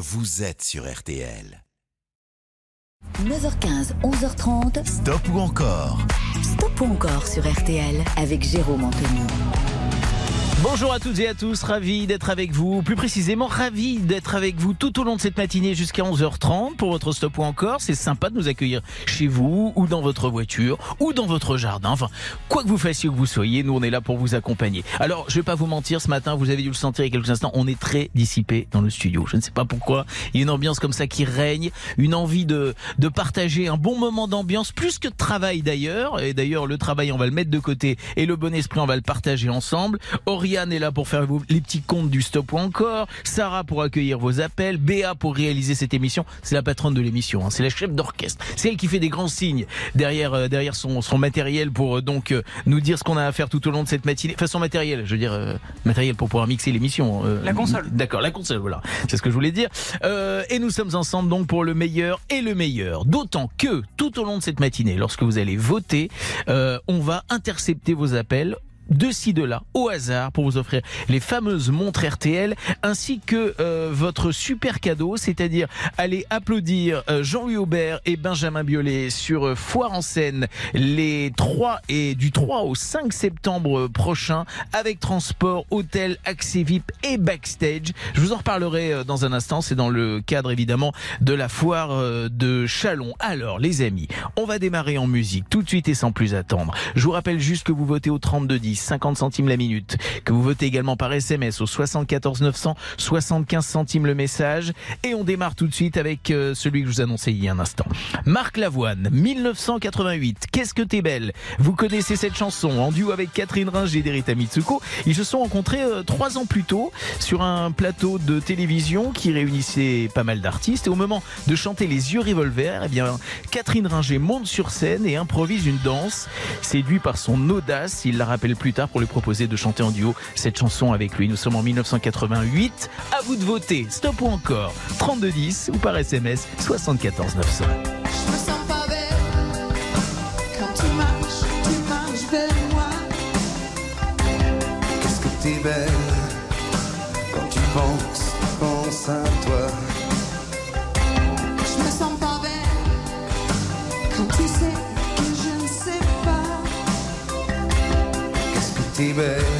vous êtes sur RTL. 9h15, 11h30. Stop ou encore? Stop ou encore sur RTL avec Jérôme Anthony. Bonjour à toutes et à tous, ravi d'être avec vous, plus précisément ravi d'être avec vous tout au long de cette matinée jusqu'à 11h30 pour votre stop ou encore. C'est sympa de nous accueillir chez vous ou dans votre voiture ou dans votre jardin. Enfin, quoi que vous fassiez ou que vous soyez, nous on est là pour vous accompagner. Alors, je vais pas vous mentir, ce matin, vous avez dû le sentir il y a quelques instants, on est très dissipé dans le studio. Je ne sais pas pourquoi, il y a une ambiance comme ça qui règne, une envie de, de partager un bon moment d'ambiance, plus que de travail d'ailleurs. Et d'ailleurs, le travail, on va le mettre de côté et le bon esprit, on va le partager ensemble. Oriane est là pour faire les petits comptes du stop ou encore. Sarah pour accueillir vos appels. Béa pour réaliser cette émission. C'est la patronne de l'émission. hein. C'est la chef d'orchestre. C'est elle qui fait des grands signes derrière, euh, derrière son, son matériel pour euh, donc euh, nous dire ce qu'on a à faire tout au long de cette matinée. Enfin, son matériel, je veux dire, matériel pour pouvoir mixer l'émission. La console. D'accord, la console, voilà. C'est ce que je voulais dire. Et nous sommes ensemble donc pour le meilleur et le meilleur. D'autant que tout au long de cette matinée, lorsque vous allez voter, on va intercepter vos appels de ci de là au hasard pour vous offrir les fameuses montres RTL ainsi que euh, votre super cadeau c'est-à-dire aller applaudir euh, Jean-Louis Aubert et Benjamin Biolay sur euh, Foire en scène les 3 et du 3 au 5 septembre prochain avec transport, hôtel, accès VIP et backstage. Je vous en reparlerai dans un instant, c'est dans le cadre évidemment de la foire de Chalon. Alors les amis, on va démarrer en musique tout de suite et sans plus attendre. Je vous rappelle juste que vous votez au 3210, 50 centimes la minute, que vous votez également par SMS au 74 900, 75 centimes le message et on démarre tout de suite avec euh, celui que je vous annonçais il y a un instant. Marc Lavoine, 1988, Qu'est-ce que t'es belle? Vous connaissez cette chanson en duo avec Catherine Ringer d'Erita Mitsuko. Ils se sont rencontrés euh, trois ans plus tôt sur un plateau de télévision qui réunissait pas mal d'artistes. Et au moment de chanter Les yeux revolver, eh bien, Catherine Ringer monte sur scène et improvise une danse. Séduit par son audace, il la rappelle plus tard pour lui proposer de chanter en duo cette chanson avec lui. Nous sommes en 1988. À vous de voter. Stop ou encore 3210 ou par SMS 74 900. Je me sens pas belle quand tu marches, tu marches vers moi. Qu'est-ce que t'es belle quand tu penses, penses à toi. Qu'est-ce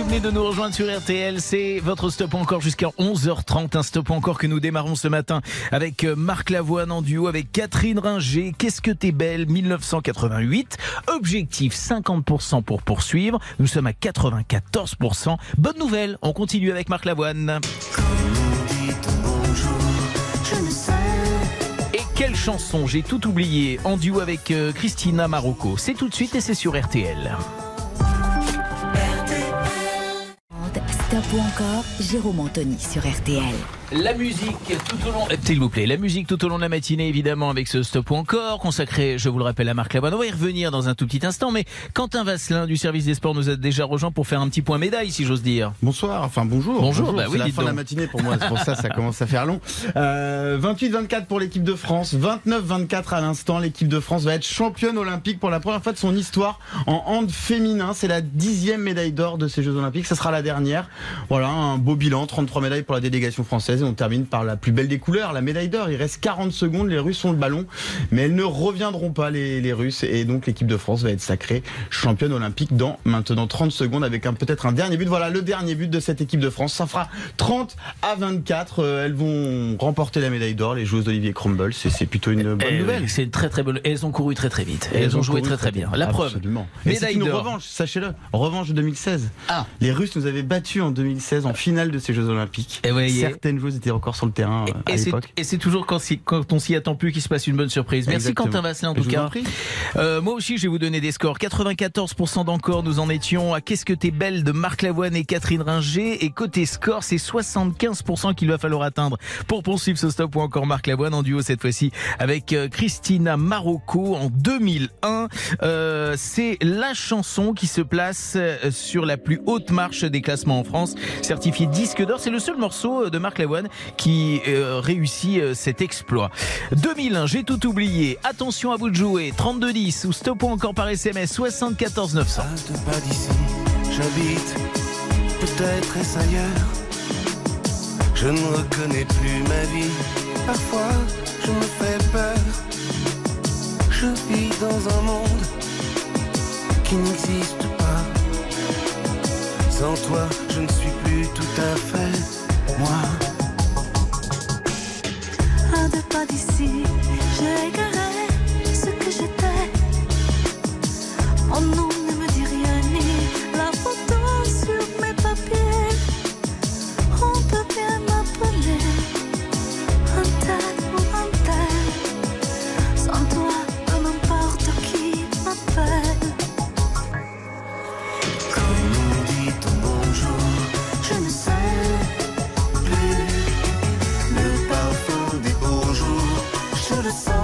vous venez de nous rejoindre sur RTL, c'est votre stop encore jusqu'à 11h30, un stop encore que nous démarrons ce matin avec euh, Marc Lavoine en duo avec Catherine Ringer, Qu'est-ce que t'es belle? 1988, objectif 50% pour poursuivre, nous sommes à 94%, bonne nouvelle, on continue avec Marc Lavoine. Et quelle chanson, j'ai tout oublié, en duo avec euh, Christina Marocco, c'est tout de suite et c'est sur RTL. Stop ou encore, Jérôme Anthony sur RTL. La musique tout au long, euh, s'il vous plaît, la musique tout au long de la matinée, évidemment, avec ce stop ou encore, consacré, je vous le rappelle, à Marc Lavoine. On va y revenir dans un tout petit instant, mais Quentin Vasselin du service des sports nous a déjà rejoint pour faire un petit point médaille, si j'ose dire. Bonsoir, enfin bonjour. Bonjour, bah oui, c'est la dites fin de la matinée pour moi, c'est pour ça ça commence à faire long. Euh, 28-24 pour l'équipe de France, 29-24 à l'instant. L'équipe de France va être championne olympique pour la première fois de son histoire en hand féminin. C'est la dixième médaille d'or de ces Jeux olympiques, ça sera la dernière. Voilà, un beau bilan, 33 médailles pour la délégation française et on termine par la plus belle des couleurs, la médaille d'or. Il reste 40 secondes, les Russes ont le ballon, mais elles ne reviendront pas les, les Russes et donc l'équipe de France va être sacrée championne olympique dans maintenant 30 secondes avec un peut-être un dernier but. Voilà le dernier but de cette équipe de France. Ça fera 30 à 24. Euh, elles vont remporter la médaille d'or, les joueuses d'Olivier Crumble. C'est plutôt une bonne Eh nouvelle. oui, C'est une très très bonne. Elles ont couru très très vite. Elles, ont, joué très très bien. La preuve. Absolument. Et Médaille une d'or. revanche, sachez-le. Revanche de 2016. Ah. Les Russes nous avaient battus en 2016 en finale de ces Jeux Olympiques. Et voyez. Certaines joueuses étaient encore sur le terrain euh, à Et c'est- l'époque. Et c'est toujours quand, on s'y attend plus qu'il se passe une bonne surprise. Merci Exactement. Quentin Vasselin en tout cas. Euh, moi aussi je vais vous donner des scores. 94% d'encore nous en étions à Qu'est-ce que t'es belle de Marc Lavoine et Catherine Ringer. Et côté score c'est 75% qu'il va falloir atteindre pour poursuivre ce stop ou encore Marc Lavoine en duo cette fois-ci avec euh, Christina Marocco en 2001. Euh, c'est la chanson qui se place sur la plus haute marche des classements en France, certifié disque d'or. C'est le seul morceau euh, de Marc Lavoine qui euh, réussit euh, cet exploit. 2001, j'ai tout oublié. Attention à vous de jouer. 3210 ou stop encore par SMS 74 900. Un de pas d'ici, j'habite, peut-être. Je ne reconnais plus ma vie, parfois je me fais peur. Je vis dans un monde qui n'existe pas. Sans toi, je ne suis plus tout à fait moi. À deux pas d'ici, j'ai égaré ce que j'étais. Mon nom jours, je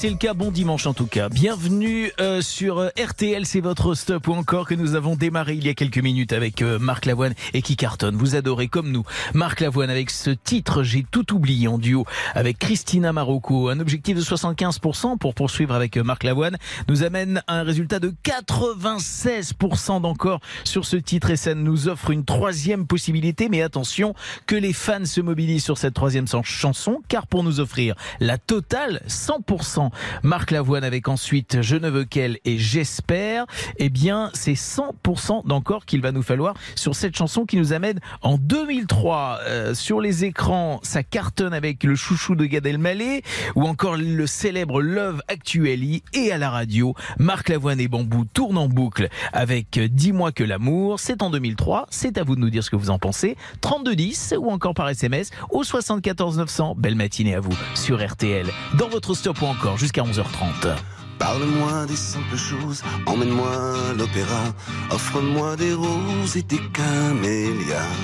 c'est le cas, bon dimanche en tout cas. Bienvenue euh, sur euh, RTL, c'est votre stop ou encore que nous avons démarré il y a quelques minutes avec euh, Marc Lavoine et qui cartonne. Vous adorez comme nous Marc Lavoine avec ce titre J'ai tout oublié en duo avec Christina Marocco. Un objectif de 75% pour poursuivre avec euh, Marc Lavoine nous amène à un résultat de 96% d'encore sur ce titre et ça nous offre une troisième possibilité. Mais attention que les fans se mobilisent sur cette troisième chanson car pour nous offrir la totale 100% Marc Lavoine avec ensuite Je ne veux qu'elle et J'espère, eh bien c'est 100% d'encore qu'il va nous falloir sur cette chanson qui nous amène en 2003 Euh, sur les écrans. Ça cartonne avec le chouchou de Gad Elmaleh ou encore le célèbre Love Actually et à la radio Marc Lavoine et Bambou tournent en boucle avec Dis-moi que l'amour. C'est en 2003. C'est à vous de nous dire ce que vous en pensez. 3210 ou encore par SMS au 74 900. Belle matinée à vous sur RTL. Dans votre stop ou encore jusqu'à 11h30. Parle-moi des simples choses, emmène-moi à l'opéra, offre-moi des roses et des camélias.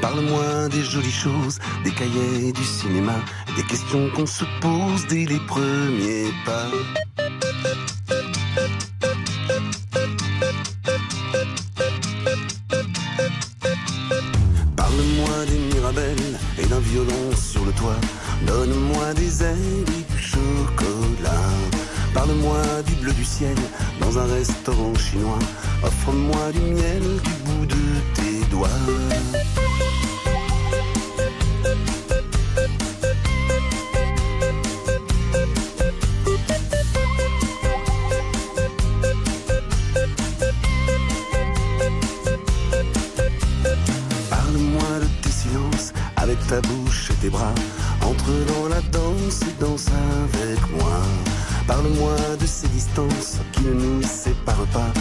Parle-moi des jolies choses, des cahiers du cinéma, des questions qu'on se pose dès les premiers pas. Parle-moi des mirabelles et d'un violon sur le toit. Donne-moi des ailes chocolat. Parle-moi du bleu du ciel dans un restaurant chinois. Offre-moi du miel du bout de tes doigts. Parle-moi de tes silences avec ta bouche et tes bras. Entre dans la danse et danse avec moi. Parle-moi de ces distances qui ne nous séparent pas.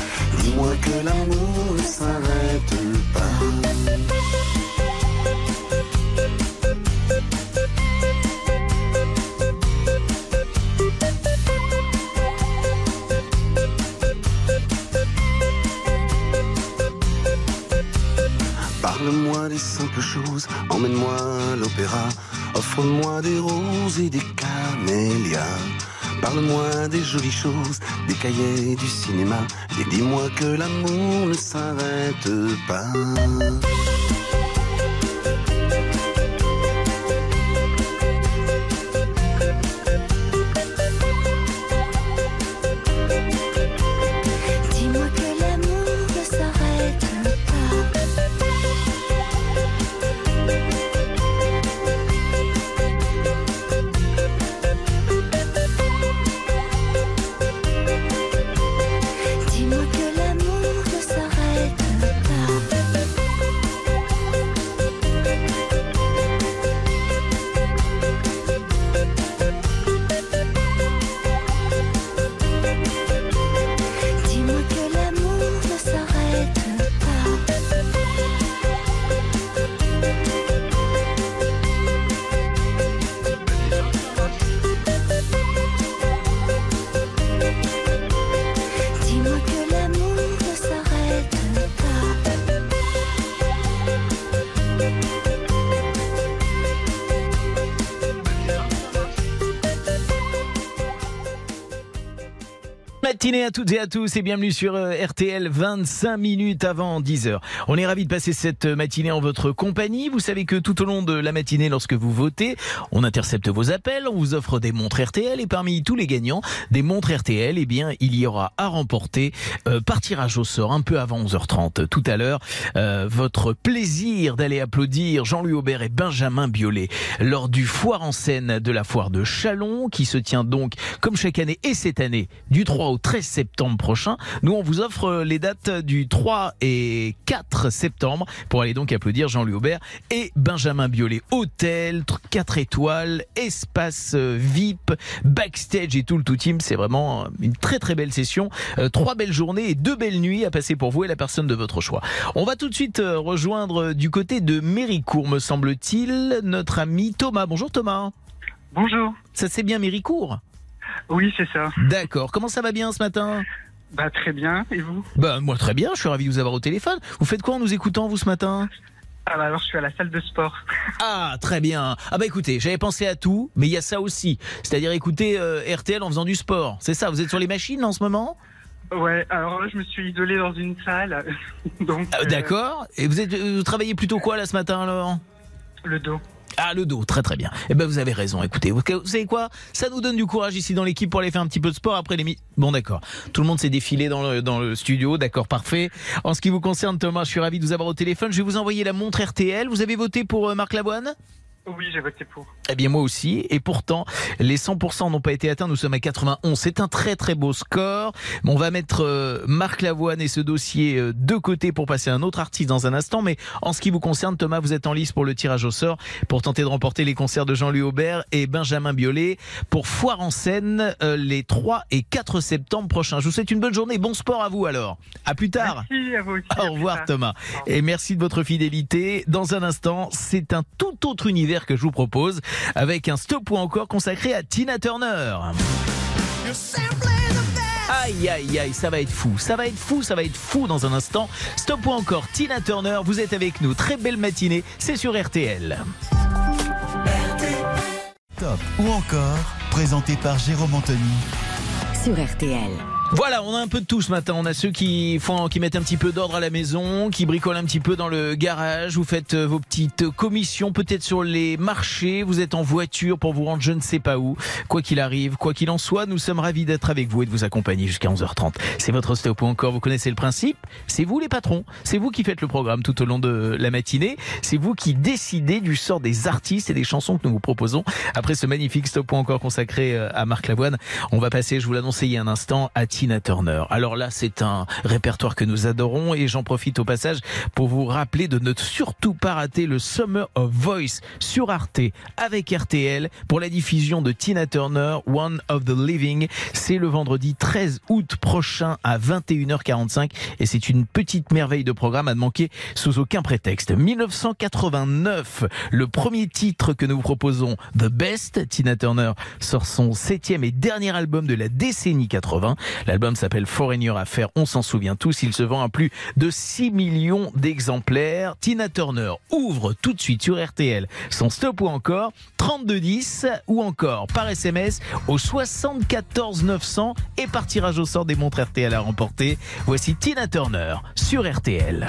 Dis-moi que l'amour ne s'arrête pas. Parle-moi des simples choses, emmène-moi à l'opéra, offre-moi des roses et des camélias. Parle-moi des jolies choses, des cahiers du cinéma, et dis-moi que l'amour ne s'arrête pas. Matinée à toutes et à tous et bienvenue sur euh, RTL 25 minutes avant 10h. On est ravis de passer cette matinée en votre compagnie. Vous savez que tout au long de la matinée, lorsque vous votez, on intercepte vos appels, on vous offre des montres RTL et parmi tous les gagnants des montres RTL, eh bien, il y aura à remporter euh, par tirage au sort un peu avant 11h30 tout à l'heure euh, votre plaisir d'aller applaudir Jean-Louis Aubert et Benjamin Biolay lors du foire en scène de la foire de Chalon qui se tient donc comme chaque année et cette année du 3 au 13 septembre prochain. Nous, on vous offre euh, les dates du 3 et 4 septembre pour aller donc applaudir Jean-Louis Aubert et Benjamin Biolay. Hôtel, 4 étoiles, espace euh, VIP, backstage et tout le tout team. C'est vraiment une très très belle session. Euh, trois belles journées et deux belles nuits à passer pour vous et la personne de votre choix. On va tout de suite euh, rejoindre du côté de Méricourt, me semble-t-il, notre ami Thomas. Bonjour Thomas. Bonjour. Ça c'est bien Méricourt? Oui, c'est ça. D'accord. Comment ça va bien ce matin? Bah très bien. Et vous? Bah moi très bien, je suis ravi de vous avoir au téléphone. Vous faites quoi en nous écoutant vous ce matin? Ah bah alors je suis à la salle de sport. Ah très bien. Ah bah écoutez, j'avais pensé à tout, mais il y a ça aussi. C'est-à-dire écouter euh, RTL en faisant du sport. C'est ça, vous êtes sur les machines en ce moment? Ouais. Alors là, je me suis isolé dans une salle, donc Ah, euh, D'accord. Et vous, êtes, vous travaillez plutôt quoi là ce matin alors? Le dos. Ah le dos, très très bien. Eh ben vous avez raison. Écoutez, vous, savez quoi? Ça nous donne du courage ici dans l'équipe pour aller faire un petit peu de sport après les Bon d'accord. Tout le monde s'est défilé dans le, dans le studio, d'accord, parfait. En ce qui vous concerne Thomas, je suis ravi de vous avoir au téléphone. Je vais vous envoyer la montre RTL. Vous avez voté pour euh, Marc Lavoine? Oui, j'ai voté pour. Eh bien moi aussi. Et pourtant, les 100% n'ont pas été atteints. Nous sommes à 91. C'est un très très beau score. On va mettre euh, Marc Lavoine et ce dossier euh, de côté pour passer à un autre artiste dans un instant. Mais en ce qui vous concerne, Thomas, vous êtes en lice pour le tirage au sort pour tenter de remporter les concerts de Jean-Louis Aubert et Benjamin Biolay pour Foire en scène euh, les 3 et 4 septembre prochains. Je vous souhaite une bonne journée. Bon sport à vous alors. À plus tard. Merci à vous aussi. Au revoir. Thomas. Au revoir. Et merci de votre fidélité. Dans un instant, c'est un tout autre univers que je vous propose avec un stop ou encore consacré à Tina Turner. Aïe aïe aïe, ça va être fou, ça va être fou, ça va être fou dans un instant. Stop ou encore Tina Turner, vous êtes avec nous. Très belle matinée, c'est sur RTL. Top ou encore, présenté par Jérôme Anthony. Sur RTL. Voilà, on a un peu de tout ce matin. On a ceux qui font, qui mettent un petit peu d'ordre à la maison, qui bricolent un petit peu dans le garage. Vous faites euh, vos petites commissions, peut-être sur les marchés. Vous êtes en voiture pour vous rendre je ne sais pas où. Quoi qu'il arrive, quoi qu'il en soit, nous sommes ravis d'être avec vous et de vous accompagner jusqu'à 11h30. C'est votre stop ou encore. Vous connaissez le principe? C'est vous les patrons. C'est vous qui faites le programme tout au long de la matinée. C'est vous qui décidez du sort des artistes et des chansons que nous vous proposons. Après ce magnifique stop ou encore consacré euh, à Marc Lavoine, on va passer, je vous l'annonçais il y a un instant, à Tina Turner. Alors là, c'est un répertoire que nous adorons et j'en profite au passage pour vous rappeler de ne surtout pas rater le Summer of Voice sur Arte avec RTL pour la diffusion de Tina Turner, One of the Living. C'est le vendredi 13 août prochain à 21h45 et c'est une petite merveille de programme à ne manquer sous aucun prétexte. 1989, le premier titre que nous vous proposons, The Best. Tina Turner sort son septième et dernier album de la décennie 80. L'album s'appelle Foreigner Affair, on s'en souvient tous. Il se vend à plus de 6 millions d'exemplaires. Tina Turner ouvre tout de suite sur RTL son stop ou encore 3210 ou encore par SMS au 74 900 et par tirage au sort des montres RTL à remporter. Voici Tina Turner sur RTL.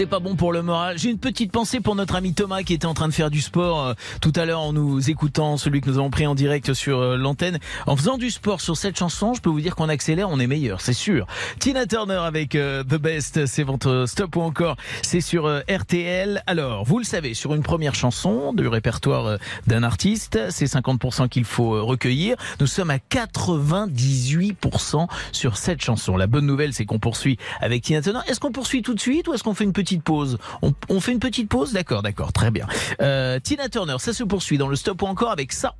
C'est pas bon pour le moral. J'ai une petite pensée pour notre ami Thomas qui était en train de faire du sport euh, tout à l'heure en nous écoutant, celui que nous avons pris en direct sur euh, l'antenne. En faisant du sport sur cette chanson, je peux vous dire qu'on accélère, on est meilleur, c'est sûr. Tina Turner avec euh, The Best, c'est votre stop ou encore, c'est sur RTL. Alors, vous le savez, sur une première chanson du répertoire d'un artiste, c'est 50% qu'il faut recueillir. Nous sommes à 98% sur cette chanson. La bonne nouvelle, c'est qu'on poursuit avec Tina Turner. Est-ce qu'on poursuit tout de suite ou est-ce qu'on fait une petite pause on, on fait une petite pause D'accord, d'accord, très bien. Euh, Tina Turner, ça se poursuit dans le stop ou encore avec ça.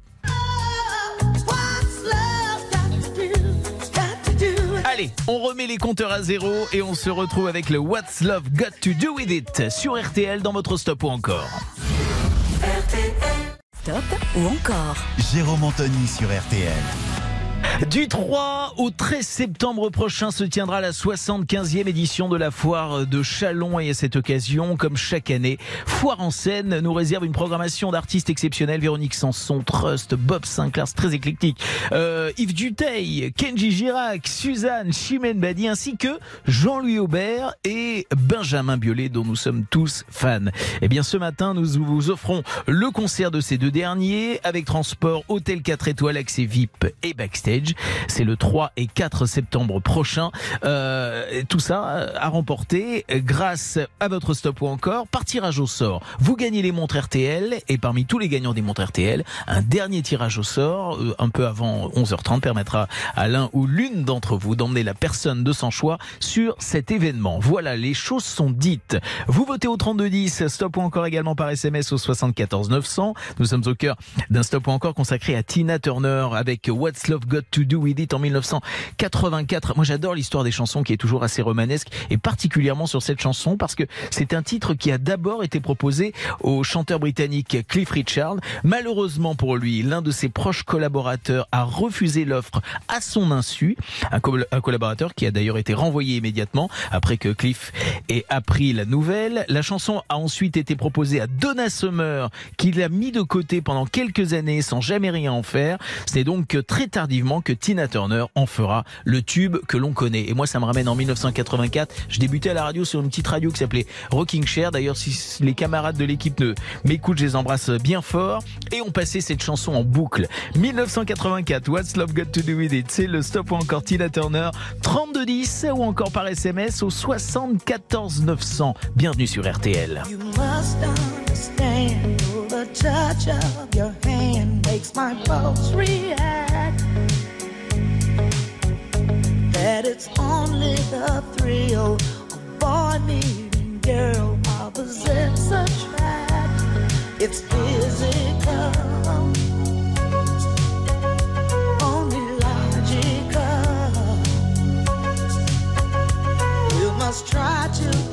Allez, on remet les compteurs à zéro et on se retrouve avec le What's Love Got to Do With It sur RTL dans votre stop ou encore. Stop ou encore Jérôme Anthony sur RTL. Du 3 au 13 septembre prochain se tiendra la 75e édition de la foire de Chalon et à cette occasion, comme chaque année, Foire en scène nous réserve une programmation d'artistes exceptionnels. Véronique Sanson, Trust, Bob Sinclair, c'est très éclectique. Euh, Yves Duteil, Kenji Girac, Suzanne, Chimène Badi ainsi que Jean-Louis Aubert et Benjamin Biolay dont nous sommes tous fans. Eh bien ce matin, nous vous offrons le concert de ces deux derniers avec transport, hôtel 4 étoiles, accès VIP et backstage. C'est le 3 et 4 septembre prochain. Euh, tout ça euh, à remporter grâce à votre stop ou encore par tirage au sort. Vous gagnez les montres RTL et parmi tous les gagnants des montres RTL, un dernier tirage au sort euh, un peu avant 11h30 permettra à l'un ou l'une d'entre vous d'emmener la personne de son choix sur cet événement. Voilà, les choses sont dites. Vous votez au 3210, stop ou encore également par SMS au 74 900. Nous sommes au cœur d'un stop ou encore consacré à Tina Turner avec What's Love Got to Do With It en 1984. Moi j'adore l'histoire des chansons qui est toujours assez romanesque et particulièrement sur cette chanson parce que c'est un titre qui a d'abord été proposé au chanteur britannique Cliff Richard. Malheureusement pour lui, l'un de ses proches collaborateurs a refusé l'offre à son insu. Un, col- un collaborateur qui a d'ailleurs été renvoyé immédiatement après que Cliff ait appris la nouvelle. La chanson a ensuite été proposée à Donna Summer qui l'a mis de côté pendant quelques années sans jamais rien en faire. C'est donc très tardivement que Tina Turner en fera le tube que l'on connaît. Et moi, ça me ramène en 1984. Je débutais à la radio sur une petite radio qui s'appelait Rocking Chair. D'ailleurs, si les camarades de l'équipe ne m'écoutent, je les embrasse bien fort. Et on passait cette chanson en boucle. 1984, What's Love Got to Do With It? C'est le stop ou encore Tina Turner. 3210 ou encore par SMS au 74 900. Bienvenue sur RTL. You must understand the touch of your hand makes my pulse react. That it's only the thrill of boy meeting girl opposites attract. It's physical, only logical. You must try to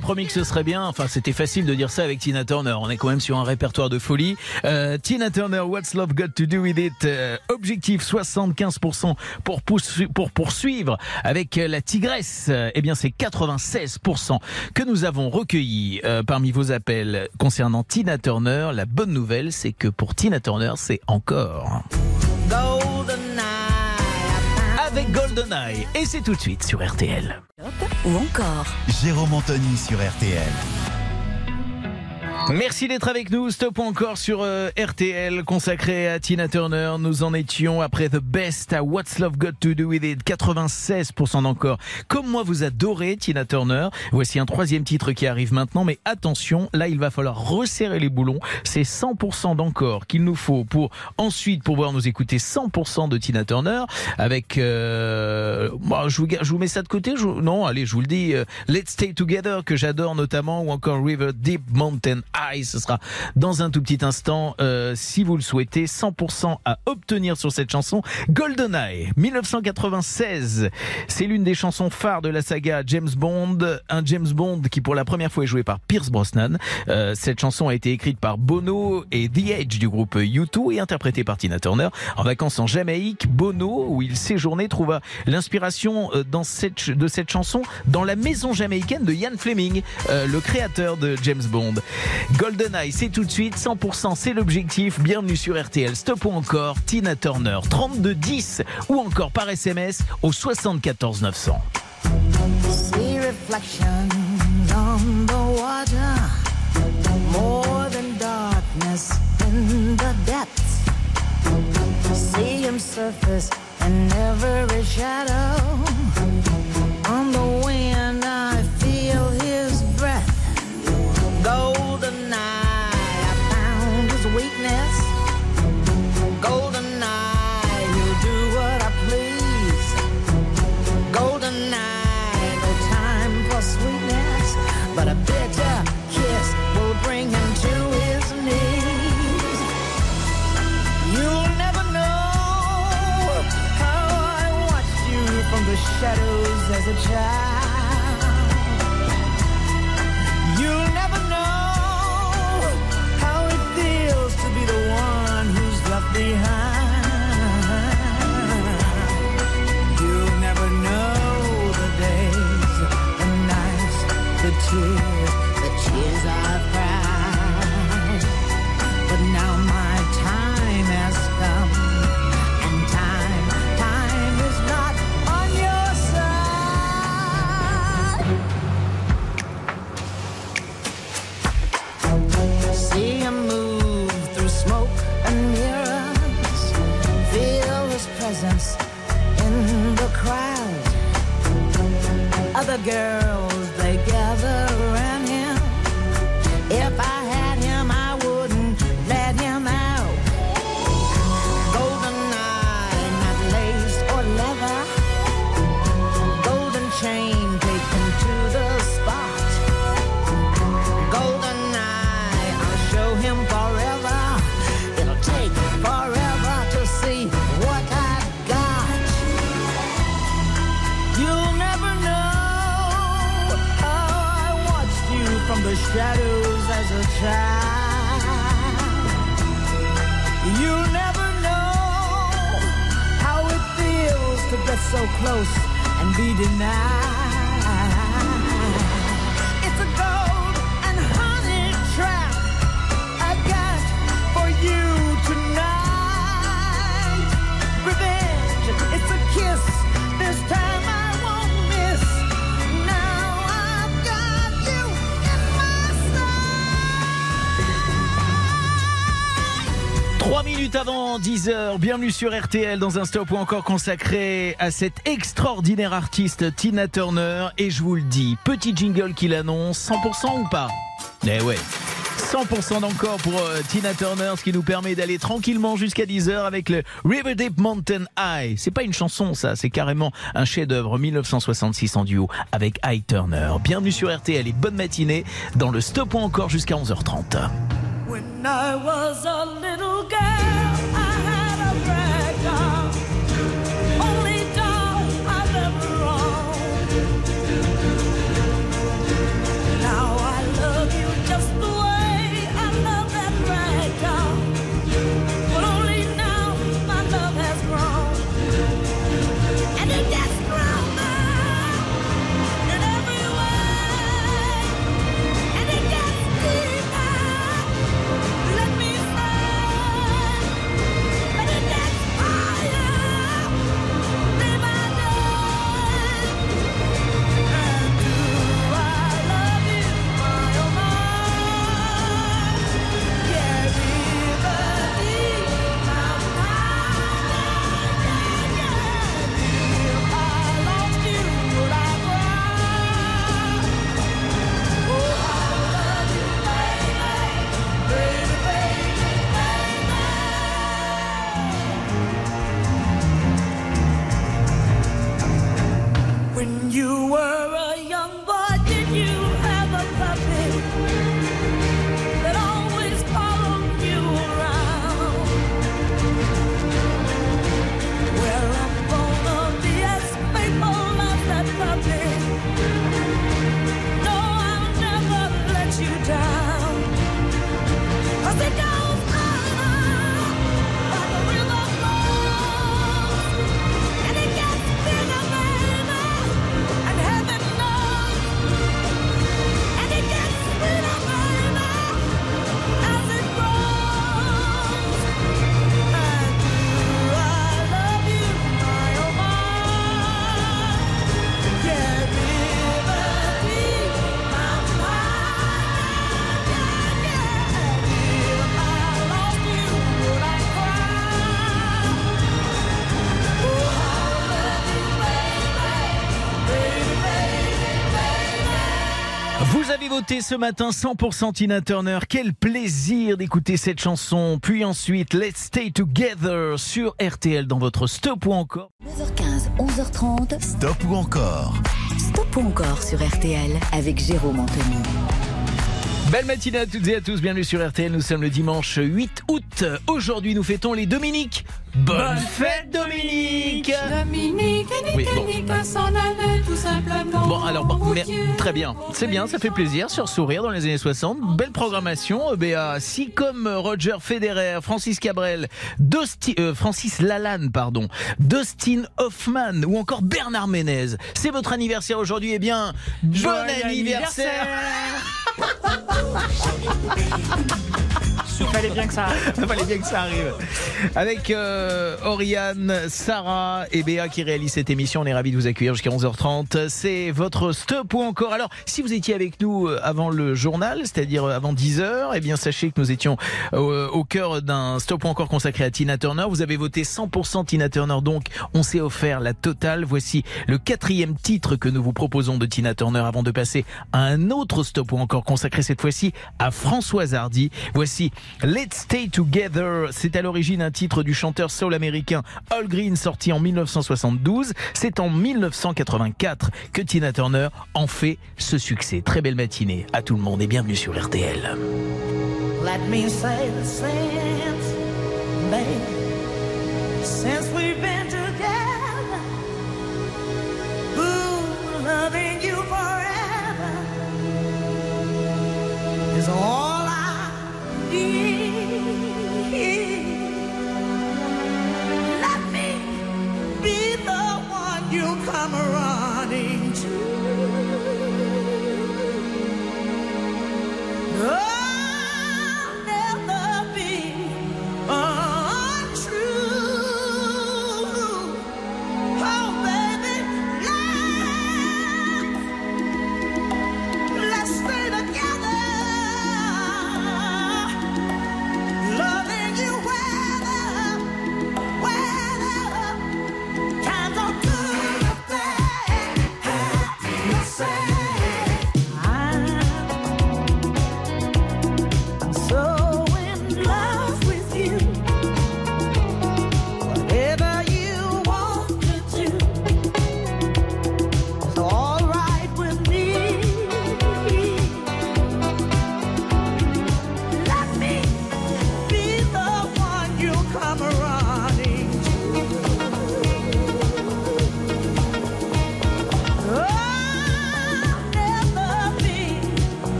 Promis que ce serait bien. Enfin, c'était facile de dire ça avec Tina Turner. On est quand même sur un répertoire de folie. Euh, Tina Turner, What's Love Got to Do with It? Euh, Objectif 75% pour, pour poursuivre avec euh, la tigresse. Eh bien, c'est 96% que nous avons recueilli parmi vos appels concernant Tina Turner. La bonne nouvelle, c'est que pour Tina Turner, c'est encore. GoldenEye. Et c'est tout de suite sur RTL. Ou encore Jérôme Anthony sur RTL. Merci d'être avec nous. Stop encore sur euh, RTL consacré à Tina Turner. Nous en étions après The Best à What's Love Got to Do with It. 96% d'encore. Comme moi, vous adorez Tina Turner. Voici un troisième titre qui arrive maintenant. Mais attention, là, il va falloir resserrer les boulons. C'est 100% d'encore qu'il nous faut pour ensuite pouvoir nous écouter 100% de Tina Turner avec. Euh, bon, je, vous, je vous mets ça de côté. Non, allez, je vous le dis. euh, Let's Stay Together que j'adore notamment ou encore River Deep Mountain High. Ce sera dans un tout petit instant. euh, si vous le souhaitez, 100% à obtenir sur cette chanson. GoldenEye 1996. C'est l'une des chansons phares de la saga James Bond. Un James Bond qui pour la première fois est joué par Pierce Brosnan. Euh, cette chanson a été écrite par Bono et The Edge du groupe U2 et interprétée par Tina Turner. En vacances en Jamaïque, Bono, où il séjournait, trouva l'inspiration euh, cette, de cette chanson dans la maison jamaïcaine de Ian Fleming, euh, le créateur de James Bond. GoldenEye, c'est tout de suite, 100% c'est l'objectif. Bienvenue sur RTL. Stop ou encore Tina Turner, 3210 ou encore par SMS au 74 900. See reflections on the water, more than darkness in the depths. See him surface shadow. On the shadows as a child. Presence in the crowd. Other girls, so close and be denied. Minutes avant 10h, bienvenue sur RTL dans un stop ou encore consacré à cette extraordinaire artiste Tina Turner. Et je vous le dis, petit jingle qui l'annonce, 100% ou pas? Eh ouais 100% d'encore pour euh, Tina Turner, ce qui nous permet d'aller tranquillement jusqu'à 10h avec le River Deep Mountain High. C'est pas une chanson ça, c'est carrément un chef-d'œuvre 1966 en duo avec High Turner. Bienvenue sur RTL et bonne matinée dans le stop ou encore jusqu'à 11h30. When I was a little girl, Voté ce matin 100% Tina Turner. Quel plaisir d'écouter cette chanson. Puis ensuite, Let's Stay Together sur RTL dans votre stop ou encore. 9h15, 11h30. Stop ou encore Stop ou encore sur RTL avec Jérôme Anthony. Belle matinée à toutes et à tous. Bienvenue sur RTL. Nous sommes le dimanche 8 août. Aujourd'hui, nous fêtons les Dominiques. Bonne fête, Dominique! Dominique, Oui, bon. Tout simplement. Bon, alors, bon, mais- très bien. C'est bien, ça fait plaisir sur Sourire dans les années 60. Belle programmation. euh, BA. Si comme Roger Federer, Francis Cabrel, Dosti- euh, Francis Lalanne, pardon, Dustin Hoffman ou encore Bernard Ménez, c'est votre anniversaire aujourd'hui, eh bien, bon anniversaire! Fallait bien que ça arrive. Il fallait bien que ça arrive. Avec euh, Oriane, Sarah et Béa qui réalisent cette émission, on est ravis de vous accueillir jusqu'à 11h30. C'est votre stop ou encore. Alors, si vous étiez avec nous euh, avant le journal, c'est-à-dire euh, avant 10h, eh bien sachez que nous étions euh, au cœur d'un stop ou encore consacré à Tina Turner. Vous avez voté 100% Tina Turner, donc on s'est offert la totale. Voici le quatrième titre que nous vous proposons de Tina Turner avant de passer à un autre stop ou encore consacré cette fois-ci à Françoise Hardy. Voici Let's Stay Together. C'est à l'origine un titre du chanteur soul américain Al Green sorti en 1972. C'est en 1984 que Tina Turner en fait ce succès. Très belle matinée à tout le monde et bienvenue sur RTL. Let me say the since, we've been together. All. One you come running to. I'll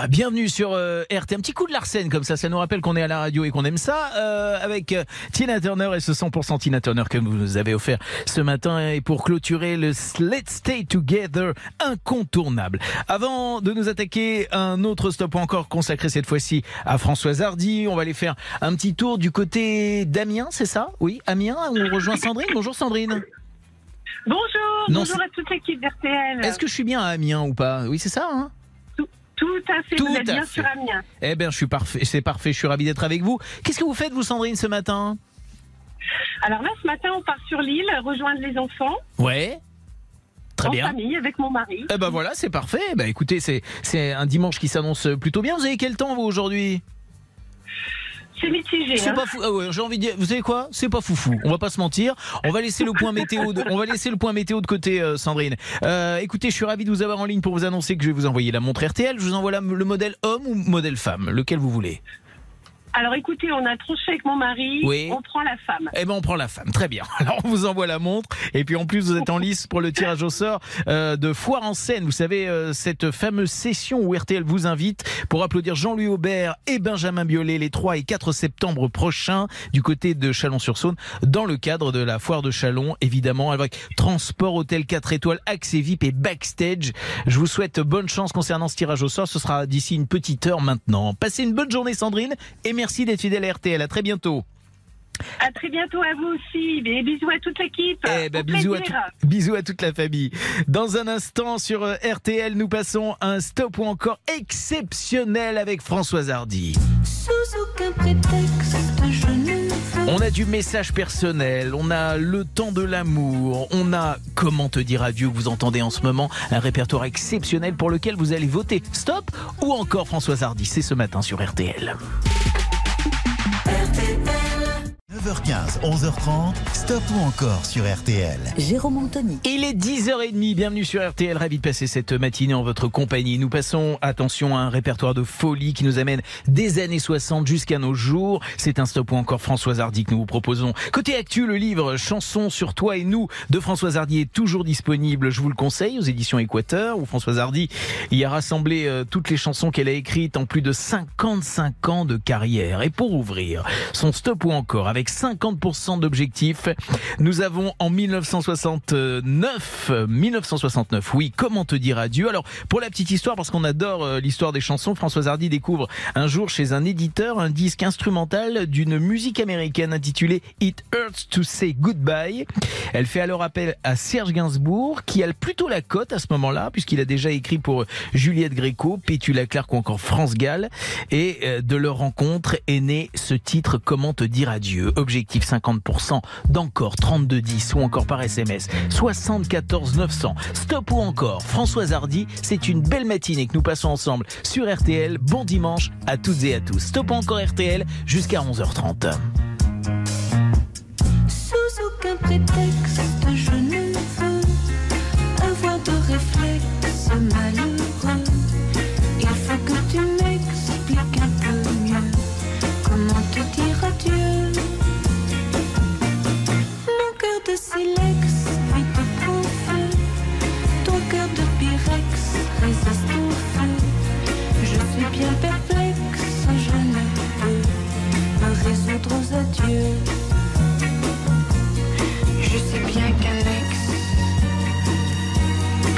là, bienvenue sur euh, RT. Un petit coup de Larsen comme ça, ça nous rappelle qu'on est à la radio et qu'on aime ça. Euh, avec euh, Tina Turner et ce 100% Tina Turner que vous nous avez offert ce matin et pour clôturer le Let's Stay Together incontournable. Avant de nous attaquer un autre stop encore consacré cette fois-ci à Françoise Hardy, on va aller faire un petit tour du côté d'Amiens, c'est ça? Oui, Amiens, on rejoint Sandrine. Bonjour Sandrine. Bonjour, Non, bonjour à toute l'équipe d'RTL. Est-ce que je suis bien à Amiens ou pas? Oui, c'est ça hein? Tout à fait, Tout vous êtes à bien fait. sur Amiens. Eh bien, je suis parfait, c'est parfait, je suis ravi d'être avec vous. Qu'est-ce que vous faites, vous, Sandrine, ce matin? Alors là, ce matin, on part sur l'île, rejoindre les enfants, Ouais. Très en bien. famille, avec mon mari. Eh ben voilà, c'est parfait. Bah écoutez, c'est c'est un dimanche qui s'annonce plutôt bien. Vous avez quel temps vous aujourd'hui? C'est mitigé. C'est hein. pas fou. Ah ouais, j'ai envie de dire. Vous savez quoi? C'est pas foufou. On va pas se mentir. On va laisser le point météo. De, on va laisser le point météo de côté, euh, Sandrine. Euh, écoutez, je suis ravi de vous avoir en ligne pour vous annoncer que je vais vous envoyer la montre RTL. Je vous envoie la- le modèle homme ou modèle femme, lequel vous voulez? Alors écoutez, on a tranché avec mon mari, Oui. on prend la femme. Eh ben on prend la femme, très bien. Alors on vous envoie la montre et puis en plus vous êtes en lice pour le tirage au sort euh, de Foire en scène. Vous savez euh, cette fameuse session où RTL vous invite pour applaudir Jean-Louis Aubert et Benjamin Biolay les 3 et 4 septembre prochains du côté de Chalon-sur-Saône dans le cadre de la Foire de Chalon évidemment avec transport hôtel 4 étoiles accès VIP et backstage. Je vous souhaite bonne chance concernant ce tirage au sort. Ce sera d'ici une petite heure maintenant. Passez une bonne journée Sandrine et merci d'être fidèle à RTL. À très bientôt. À très bientôt à vous aussi. Et bisous à toute l'équipe. Eh ben, bisous, à tout- bisous à toute la famille. Dans un instant sur euh, RTL, nous passons à un stop ou encore exceptionnel avec Françoise Hardy. Sous aucun prétexte, je ne On a du message personnel, on a le temps de l'amour, on a comment te dire adieu que vous entendez en ce moment, un répertoire exceptionnel pour lequel vous allez voter stop ou encore Françoise Hardy. C'est ce matin sur RTL. RTL 9h15, 11h30, stop ou encore sur RTL. Jérôme Anthony. Il est 10h30, bienvenue sur RTL, ravi de passer cette matinée en votre compagnie. Nous passons, attention, à un répertoire de folie qui nous amène des années 60 jusqu'à nos jours. C'est un stop ou encore Françoise Hardy que nous vous proposons. Côté actu, le livre Chansons sur toi et nous de Françoise Hardy est toujours disponible, je vous le conseille, aux éditions Équateur, où Françoise Hardy y a rassemblé euh, toutes les chansons qu'elle a écrites en plus de 55 ans de carrière. Et pour ouvrir son stop ou encore avec 50% d'objectifs, nous avons en 1969, euh, 1969, oui, comment te dire adieu Alors, pour la petite histoire, parce qu'on adore euh, l'histoire des chansons, Françoise Hardy découvre un jour chez un éditeur un disque instrumental d'une musique américaine intitulée It Hurts to Say Goodbye. Elle fait alors appel à Serge Gainsbourg, qui a plutôt la cote à ce moment-là, puisqu'il a déjà écrit pour Juliette Gréco, Pétula Clark ou encore France Gall. Et euh, de leur rencontre est né ce titre Comment te dire adieu Objectif 50% d'encore 3210 ou encore par SMS 74 900. Stop ou encore Françoise Hardy, c'est une belle matinée que nous passons ensemble sur RTL. Bon dimanche à toutes et à tous. Stop encore RTL jusqu'à 11h30. Sous aucun prétexte, Je sais bien qu'un ex,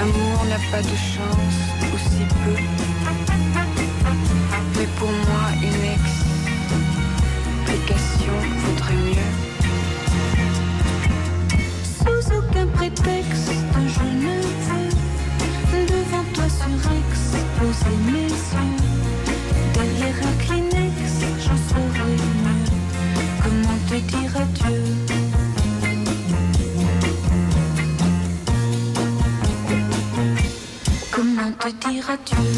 amour n'a pas de chance, ou si peu. Mais pour moi, une explication vaudrait mieux. Sous aucun prétexte, je ne veux devant toi sur X poser mes yeux. Te dire adieu? Comment te dire adieu?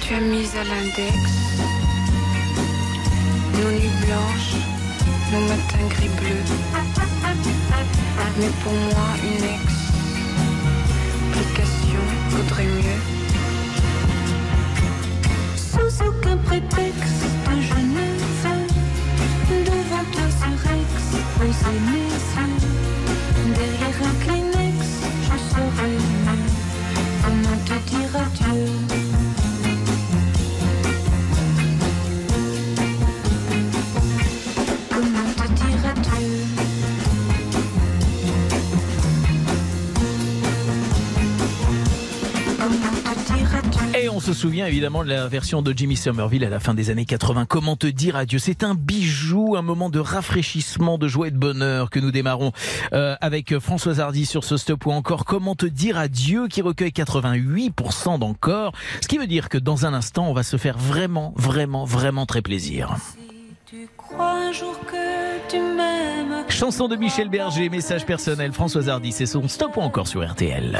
Tu as mis à l'index nos nuits blanches, nos matins gris bleus. Mais pour moi, une explication vaudrait mieux. Sans aucun prétexte je ne fait, devant un serex, puis ça m'a fait. Derrière le clinique, je serai Comment comme un tâtiratel. Un Kleenex, souvient évidemment de la version de Jimmy Somerville à la fin des années 80. Comment te dire adieu? C'est un bijou, un moment de rafraîchissement, de joie et de bonheur que nous démarrons euh, avec Françoise Hardy sur ce stop ou encore Comment te dire adieu qui recueille 88% d'encore. Ce qui veut dire que dans un instant, on va se faire vraiment, vraiment, vraiment très plaisir. Tu crois un jour que tu m'aimes Chanson de Michel Berger, message personnel, Françoise Hardy, c'est son stop ou encore sur RTL.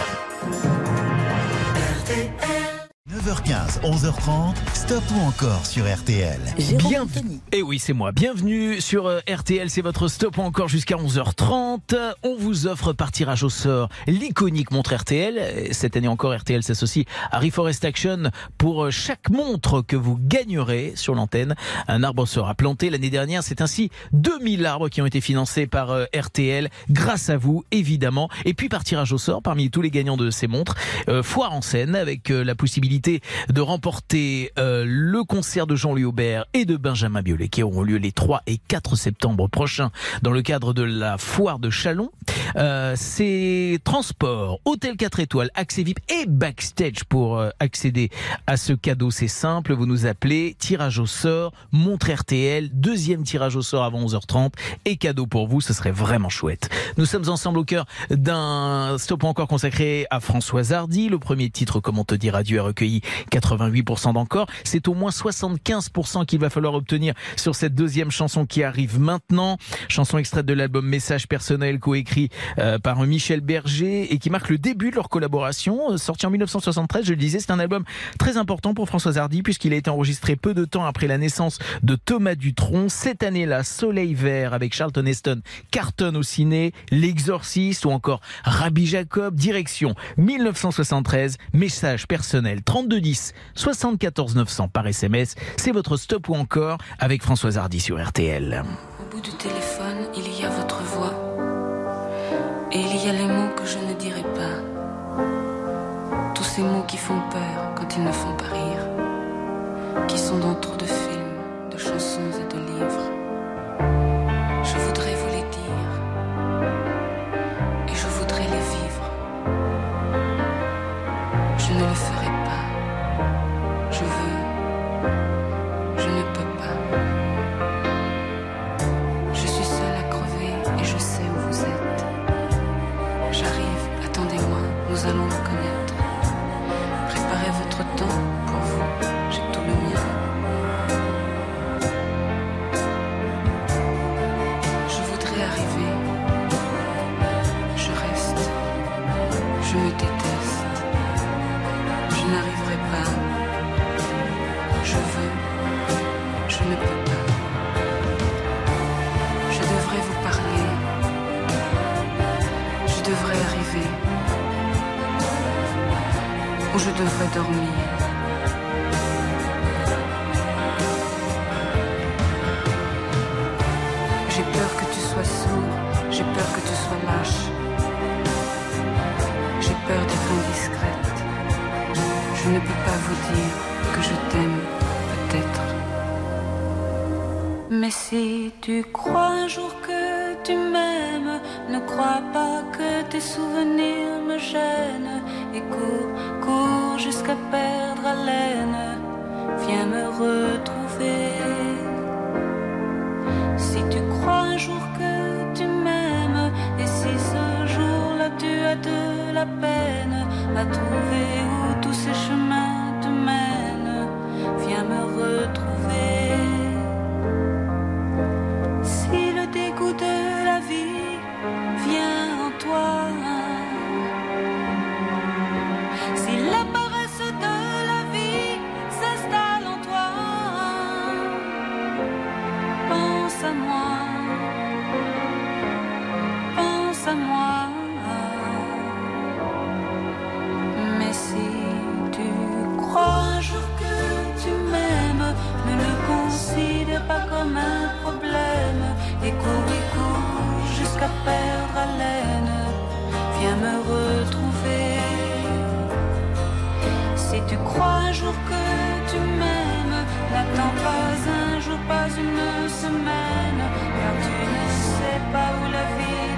9h15, 11h30, stop ou encore sur RTL. Jérôme Bien- Anthony. Et oui, c'est moi. Bienvenue sur euh, RTL, c'est votre stop ou encore jusqu'à 11h30. On vous offre par tirage au sort l'iconique montre RTL. Et Cette année encore, RTL s'associe à Reforest Action pour euh, chaque montre que vous gagnerez sur l'antenne. Un arbre sera planté. L'année dernière, c'est ainsi 2000 arbres qui ont été financés par euh, RTL, grâce à vous, évidemment. Et puis par tirage au sort, parmi tous les gagnants de ces montres, euh, foire en scène avec euh, la possibilité de remporter euh, le concert de Jean-Louis Aubert et de Benjamin Biolay qui auront lieu les 3 et 4 septembre prochains dans le cadre de la foire de Chalon. Euh, c'est transport, hôtel 4 étoiles, accès VIP et backstage pour euh, accéder à ce cadeau. C'est simple, vous nous appelez, tirage au sort, montre RTL, deuxième tirage au sort avant 11h30 et cadeau pour vous, ce serait vraiment chouette. Nous sommes ensemble au cœur d'un stop encore consacré à Françoise Hardy. Le premier titre, Comment te dire adieu, a recueilli 88% d'encore. C'est au moins 75% qu'il va falloir obtenir sur cette deuxième chanson qui arrive maintenant. Chanson extraite de l'album Message personnel coécrit euh, par Michel Berger et qui marque le début de leur collaboration. Euh, Sorti en 1973, je le disais, c'est un album très important pour Françoise Hardy puisqu'il a été enregistré peu de temps après la naissance de Thomas Dutronc. Cette année-là, Soleil Vert avec Charlton Heston cartonne au ciné, L'Exorciste ou encore Rabbi Jacob, direction 1973, message personnel 3210 74 900 par SMS. C'est votre stop ou encore avec Françoise Hardy sur RTL. Au bout du téléphone, il y a votre voix. Et il y a les mots que je ne dirai pas. Tous ces mots qui font peur quand ils ne font pas rire. Qui sont dans trop de films, de chansons et de livres. Ou je devrais dormir. J'ai peur que tu sois sourd. J'ai peur que tu sois lâche. J'ai peur d'être indiscrète. Je ne peux pas vous dire que je t'aime, peut-être. Mais si tu crois un jour que tu m'aimes, crois pas que tes souvenirs me gênent. Et cours, cours jusqu'à perdre haleine. Viens me retrouver. Si tu crois un jour que tu m'aimes, et si ce jour-là tu as de la peine à trouver où tous ces chemins te mènent, viens me retrouver. Viens me retrouver. Si tu crois un jour que tu m'aimes, n'attends pas un jour, pas une semaine, car tu ne sais pas où la vie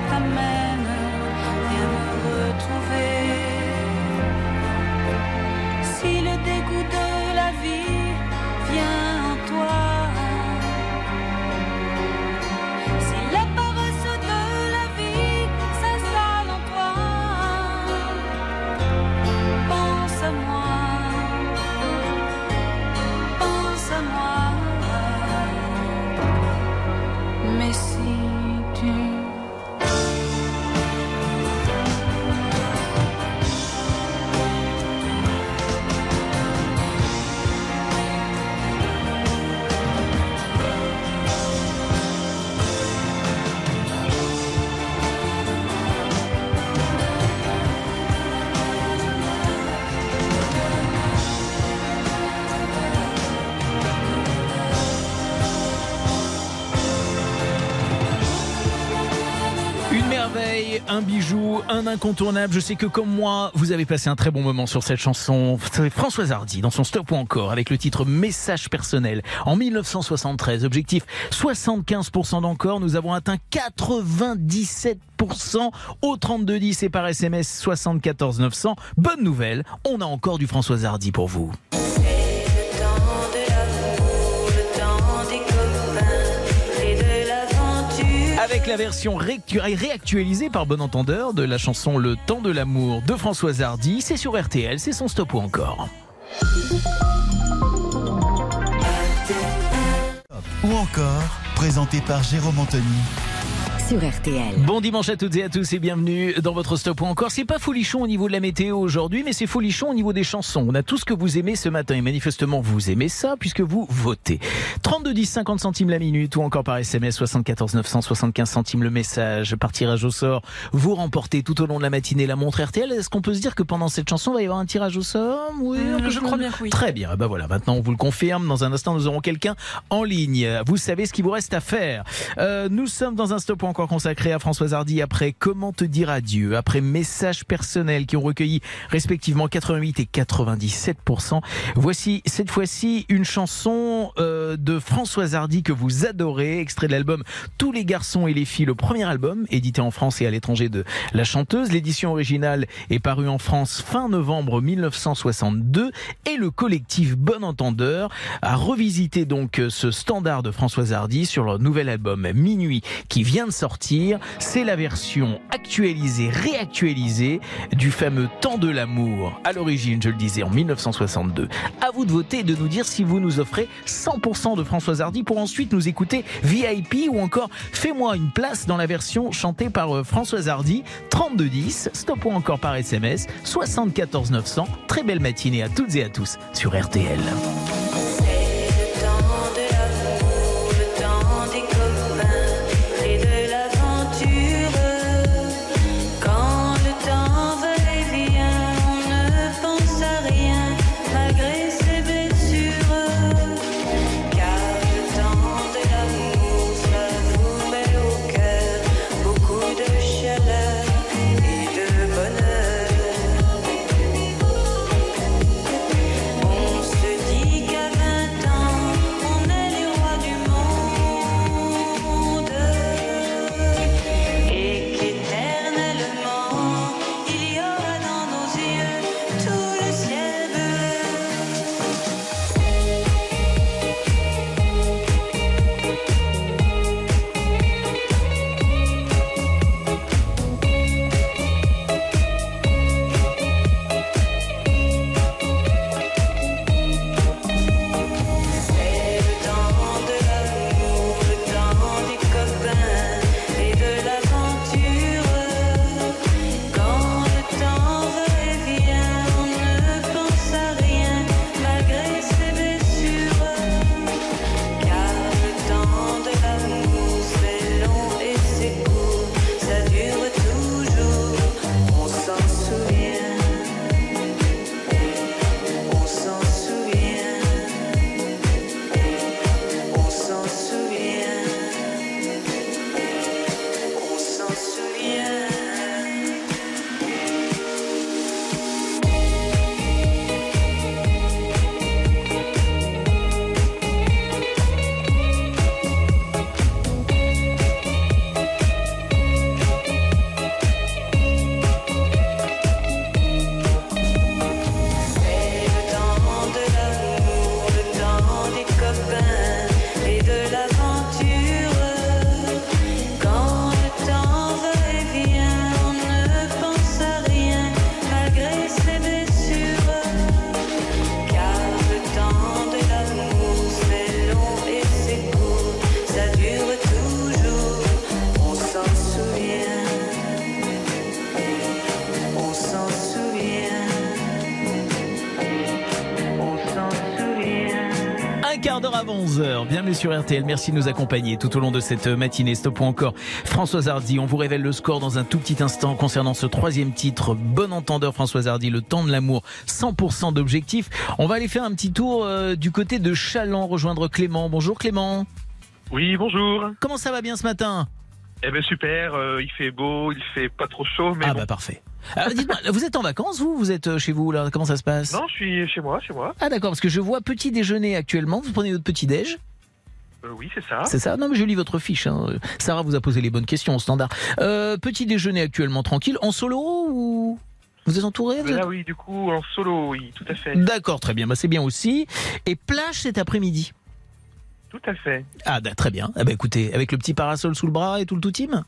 un incontournable. Je sais que comme moi, vous avez passé un très bon moment sur cette chanson. Françoise Hardy dans son Stop ou encore avec le titre Message personnel. En 1973, objectif 75% d'encore. Nous avons atteint 97% au 3210 et par SMS 74 900. Bonne nouvelle, on a encore du Françoise Hardy pour vous. La version réactu- réactualisée par Bon Entendeur de la chanson Le temps de l'amour de Françoise Hardy, c'est sur RTL, c'est son stop ou encore. Ou encore, présenté par Jérôme Anthony. Sur RTL. Bon dimanche à toutes et à tous et bienvenue dans votre stop ou encore. C'est pas folichon au niveau de la météo aujourd'hui, mais c'est folichon au niveau des chansons. On a tout ce que vous aimez ce matin et manifestement vous aimez ça puisque vous votez. 32 10 50 centimes la minute ou encore par SMS 74 975 centimes le message. Par tirage au sort, vous remportez tout au long de la matinée la montre RTL. Est-ce qu'on peut se dire que pendant cette chanson, il va y avoir un tirage au sort? Oui, peu je crois bien que oui. Très bien. Ben voilà, maintenant on vous le confirme. Dans un instant, nous aurons quelqu'un en ligne. Vous savez ce qu'il vous reste à faire. Euh, nous sommes dans un stop encore consacré à Françoise Hardy après Comment te dire adieu, après messages personnels qui ont recueilli respectivement 88 et 97% Voici cette fois-ci une chanson euh, de Françoise Hardy que vous adorez, extrait de l'album Tous les garçons et les filles, le premier album édité en France et à l'étranger de la chanteuse. L'édition originale est parue en France fin novembre 1962 et le collectif Bon Entendeur a revisité donc ce standard de Françoise Hardy sur leur nouvel album Minuit qui vient de sortir. C'est la version actualisée, réactualisée du fameux Temps de l'amour à l'origine, je le disais, en 1962. À vous de voter et de nous dire si vous nous offrez 100% de Françoise Hardy pour ensuite nous écouter VIP ou encore Fais-moi une place dans la version chantée par euh, Françoise Hardy. 3210, stop ou encore par SMS, 74 900. Très belle matinée à toutes et à tous sur RTL. 11h. Bienvenue sur RTL. Merci de nous accompagner tout au long de cette matinée. Stop ou encore. Françoise Hardy. On vous révèle le score dans un tout petit instant concernant ce troisième titre. Bon entendeur Françoise Hardy. Le temps de l'amour. 100% d'objectif. On va aller faire un petit tour euh, du côté de Chaland, rejoindre Clément. Bonjour Clément. Oui, bonjour. Comment ça va bien ce matin? Eh ben super, euh, il fait beau, il fait pas trop chaud, mais Ah bon. bah parfait. Alors dites-moi, vous êtes en vacances vous? Vous êtes euh, chez vous là? Comment ça se passe? Non, je suis chez moi, chez moi. Ah d'accord, parce que je vois petit déjeuner actuellement. Vous prenez votre petit déj Euh, oui, c'est ça. C'est ça Non mais je lis votre fiche. hein. Sarah vous a posé les bonnes questions au standard. Euh, petit déjeuner actuellement tranquille, en solo ou vous êtes entouré vous êtes- Là, oui, du coup, en solo, oui, tout à fait. D'accord, très bien. Bah, c'est bien aussi. Et plage cet après-midi. Tout à fait. Ah bah, très bien. Ah bah, écoutez, avec le petit parasol sous le bras et tout le tout team.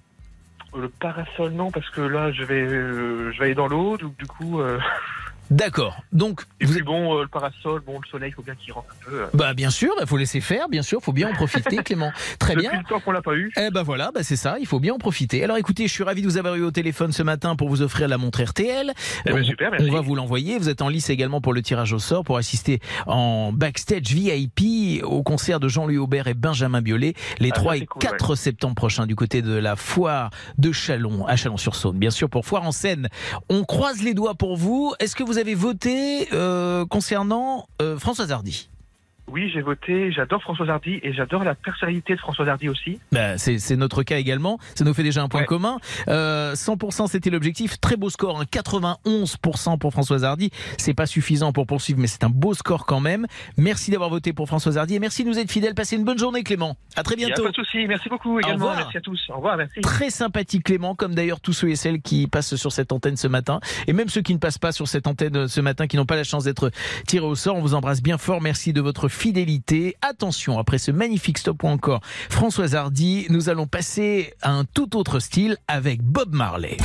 Euh, Le parasol, non, parce que là, je vais, euh, je vais aller dans l'eau, donc du coup. euh, D'accord. Donc Et puis bon, euh, le parasol, bon, le soleil, il faut bien qu'il rentre un peu. euh. Bah bien sûr, il faut laisser faire, bien sûr, faut bien en profiter, Clément. Très Depuis bien. le temps qu'on l'a pas eu. Eh ben voilà, bah c'est ça, il faut bien en profiter. Alors écoutez, je suis ravi de vous avoir eu au téléphone ce matin pour vous offrir la montre RTL. Eh ben, on, super, merci. on va vous l'envoyer. Vous êtes en lice également pour le tirage au sort pour assister en backstage VIP au concert de Jean-Louis Aubert et Benjamin Biolay les Ah, 3 ça, et cool, 4 septembre prochains du côté de la foire de Chalon à Chalon-sur-Saône. Bien sûr pour foire en scène. On croise les doigts pour vous. Est-ce que vous avez voté euh, concernant euh, Françoise Hardy Oui, j'ai voté, j'adore François Hardy et j'adore la personnalité de François Hardy aussi. Bah, c'est notre cas également. Ça nous fait déjà un point Ouais. commun. Euh, 100% c'était l'objectif. Très beau score. hein. 91% pour Françoise Hardy. C'est pas suffisant pour poursuivre, mais c'est un beau score quand même. Merci d'avoir voté pour Françoise Hardy et merci de nous être fidèles. Passez une bonne journée, Clément. À très a bientôt. pas de souci, merci beaucoup également, revoir. merci à tous. Au revoir, merci. Très sympathique Clément, comme d'ailleurs tous ceux et celles qui passent sur cette antenne ce matin, et même ceux qui ne passent pas sur cette antenne euh, ce matin, qui n'ont pas la chance d'être tirés au sort. On vous embrasse bien fort. Merci de votre fidélité. Attention, après ce magnifique stop ou encore Françoise Hardy, nous allons passer à un tout autre style avec Bob Marley.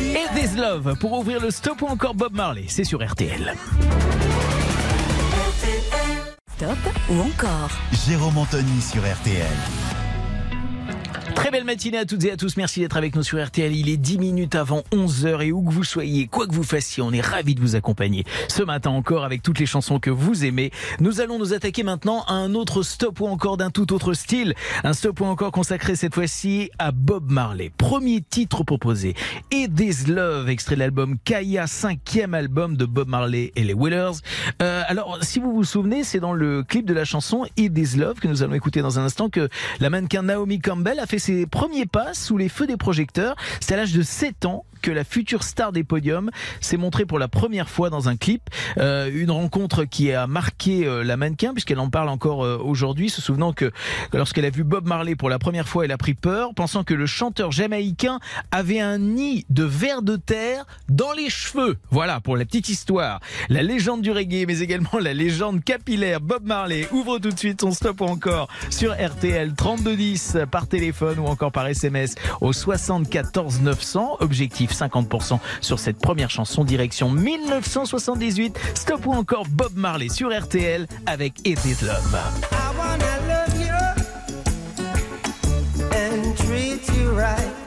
Et This Love pour ouvrir le stop ou encore Bob Marley, c'est sur RTL. Stop ou encore? Jérôme Anthony sur RTL. Très belle matinée à toutes et à tous. Merci d'être avec nous sur RTL. Il est 10 minutes avant 11h et où que vous soyez, quoi que vous fassiez, on est ravis de vous accompagner. Ce matin encore avec toutes les chansons que vous aimez. Nous allons nous attaquer maintenant à un autre stop ou encore d'un tout autre style. Un stop ou encore consacré cette fois-ci à Bob Marley. Premier titre proposé. It Is Love, extrait de l'album Kaya, cinquième album de Bob Marley et les Willers. Euh, alors, si vous vous souvenez, c'est dans le clip de la chanson It Is Love que nous allons écouter dans un instant que la mannequin Naomi Campbell a fait ses premiers pas sous les feux des projecteurs. C'est à l'âge de 7 ans que la future star des podiums s'est montrée pour la première fois dans un clip. Euh, une rencontre qui a marqué euh, la mannequin puisqu'elle en parle encore euh, aujourd'hui, se souvenant que lorsqu'elle a vu Bob Marley pour la première fois, elle a pris peur, pensant que le chanteur jamaïcain avait un nid de vers de terre dans les cheveux. Voilà pour la petite histoire. La légende du reggae, mais également la légende capillaire Bob Marley ouvre tout de suite son stop ou encore sur RTL 3210 par téléphone ou encore par SMS au 74 900. Objectif 50% sur cette première chanson direction 1978. Stop ou encore Bob Marley sur RTL avec It Love. I wanna love you and treat you right.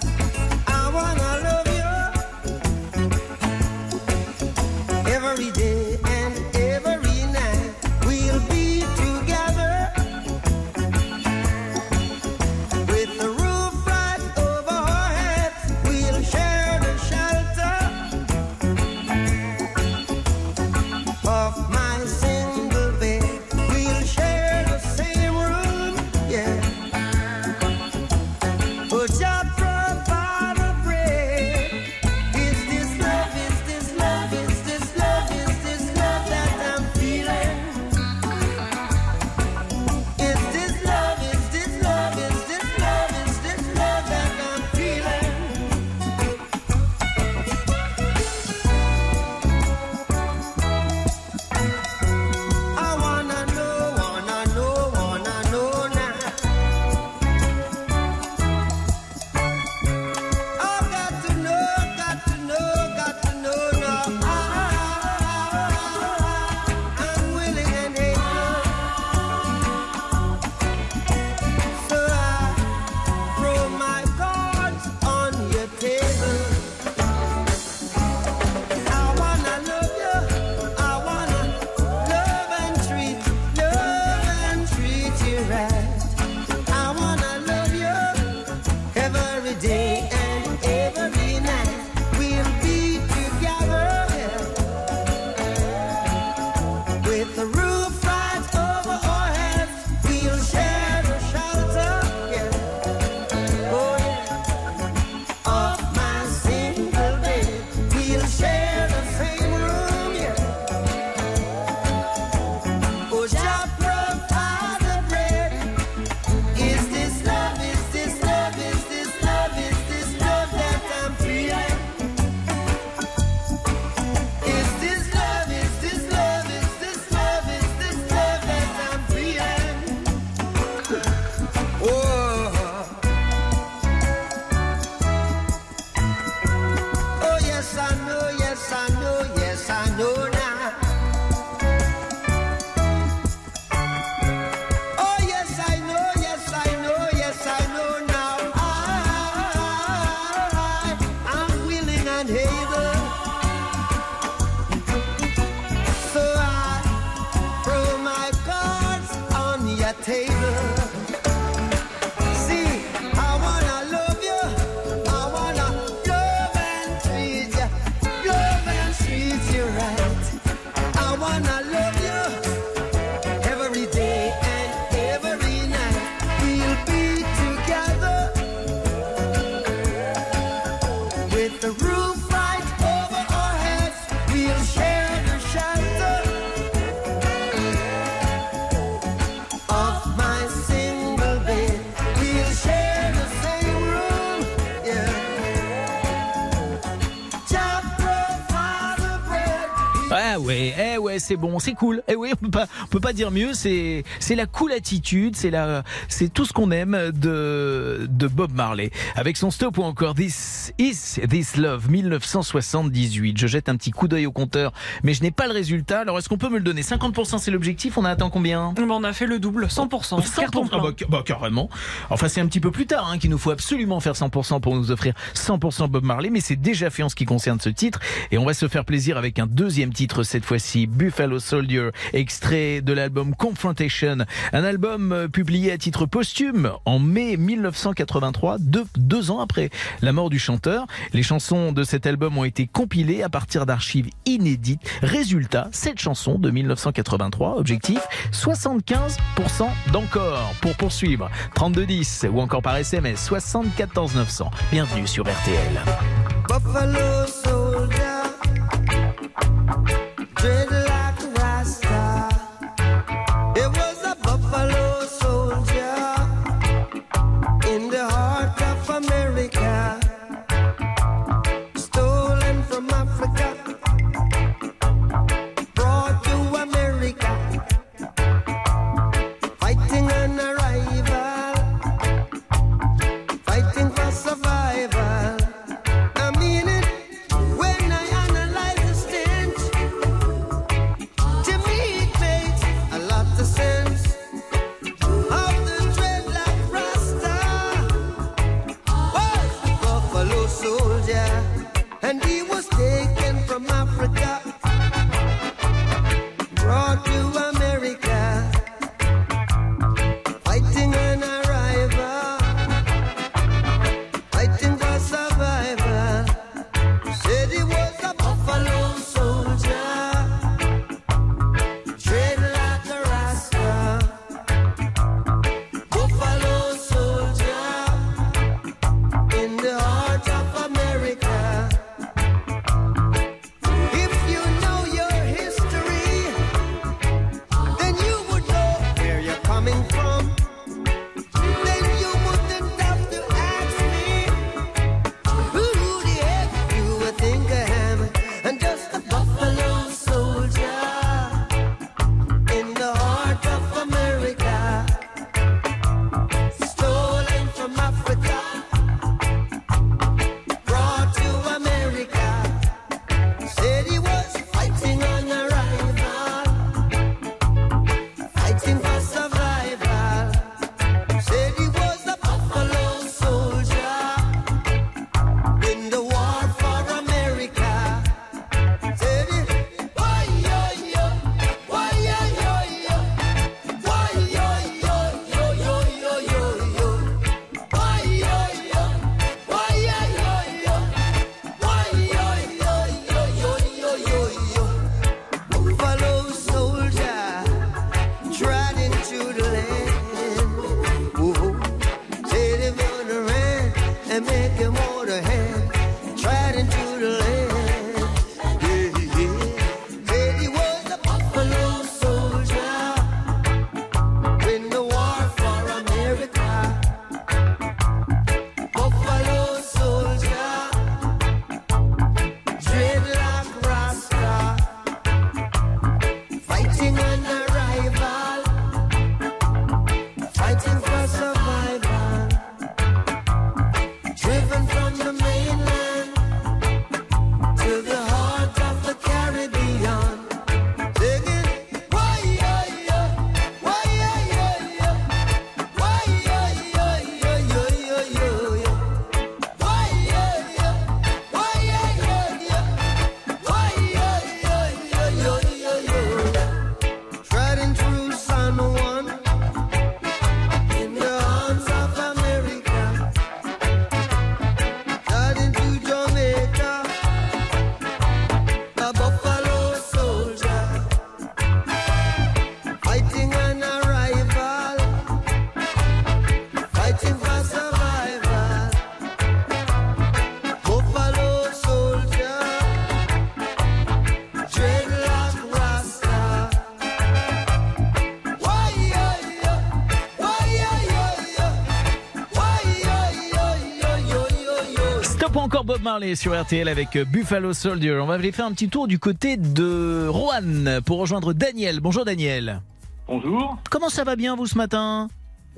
C'est bon, c'est cool. Eh oui, on peut pas, on peut pas dire mieux. C'est, c'est la cool attitude, c'est la, c'est tout ce qu'on aime de, de Bob Marley. Avec son stop ou encore This Is This Love 1978. Je jette un petit coup d'œil au compteur, mais je n'ai pas le résultat. Alors est-ce qu'on peut me le donner? 50% c'est l'objectif? On a atteint combien? Bon, on a fait le double, 100%. 100%, Carton ah bah, bah, carrément. Enfin, c'est un petit peu plus tard hein, qu'il nous faut absolument faire 100% pour nous offrir 100% Bob Marley, mais c'est déjà fait en ce qui concerne ce titre. Et on va se faire plaisir avec un deuxième titre cette fois-ci, Buffalo Soldier, extrait de l'album Confrontation, un album euh, publié à titre posthume en mai 1983, deux, deux ans après la mort du chanteur. Les chansons de cet album ont été compilées à partir d'archives inédites. Résultat, cette chanson de 1983, objectif 75% d'encore pour poursuivre. 3210 ou encore par SMS 74 900. Bienvenue sur RTL. Buffalo soldier, encore Bob Marley sur RTL avec euh, Buffalo Soldier. On va aller faire un petit tour du côté de Roanne pour rejoindre Daniel. Bonjour Daniel. Bonjour. Comment ça va bien vous ce matin?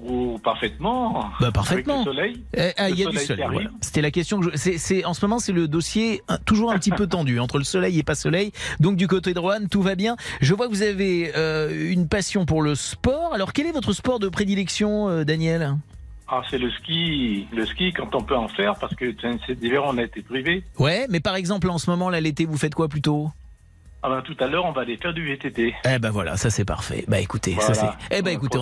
Oh, parfaitement. Bah, parfaitement. Avec le soleil. Eh, ah, Il y a du soleil qui soleil. voilà. C'était la question. Que je... en ce moment, c'est le dossier toujours un petit peu tendu entre le soleil et pas soleil. Donc du côté de Roanne, tout va bien. Je vois que vous avez euh, une passion pour le sport. Alors quel est votre sport de prédilection, euh, Daniel? Ah, c'est le ski. Le ski, quand on peut en faire, parce que cet hiver, on a été privé. Ouais, mais par exemple en ce moment, là, l'été, vous faites quoi plutôt? Ah ben, tout à l'heure, on va aller faire du VTT. Eh ben voilà, ça c'est parfait. Bah écoutez, Voilà. ça c'est. Eh ben On écoutez,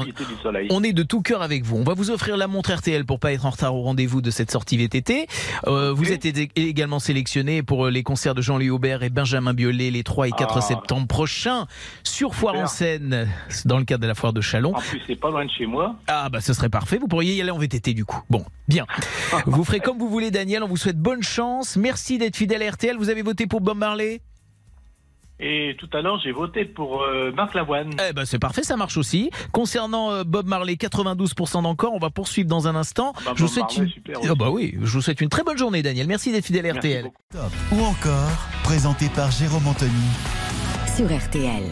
on, est de tout cœur avec vous. On va vous offrir la montre RTL pour pas être en retard au rendez-vous de cette sortie VTT. Euh, Vous êtes également sélectionné pour les concerts de Jean-Louis Aubert et Benjamin Biolay les 3 et 4 Ah. septembre prochains sur Foire en Seine dans le cadre de la foire de Chalon. En plus, c'est pas loin de chez moi. Ah bah ce serait parfait, vous pourriez y aller en VTT du coup. Bon, bien. Vous ferez comme vous voulez Daniel, on vous souhaite bonne chance. Merci d'être fidèle à RTL. Vous avez voté pour Bob Marley? Et tout à l'heure, j'ai voté pour euh, Marc Lavoine. Eh ben c'est parfait, ça marche aussi. Concernant euh, Bob Marley, 92% d'encore. On va poursuivre dans un instant. bah, je vous souhaite Marley, une... super Ah bah oui, je vous souhaite une très bonne journée, Daniel. Merci d'être fidèle à RTL. Top ou encore, présenté par Jérôme Anthony. Sur RTL.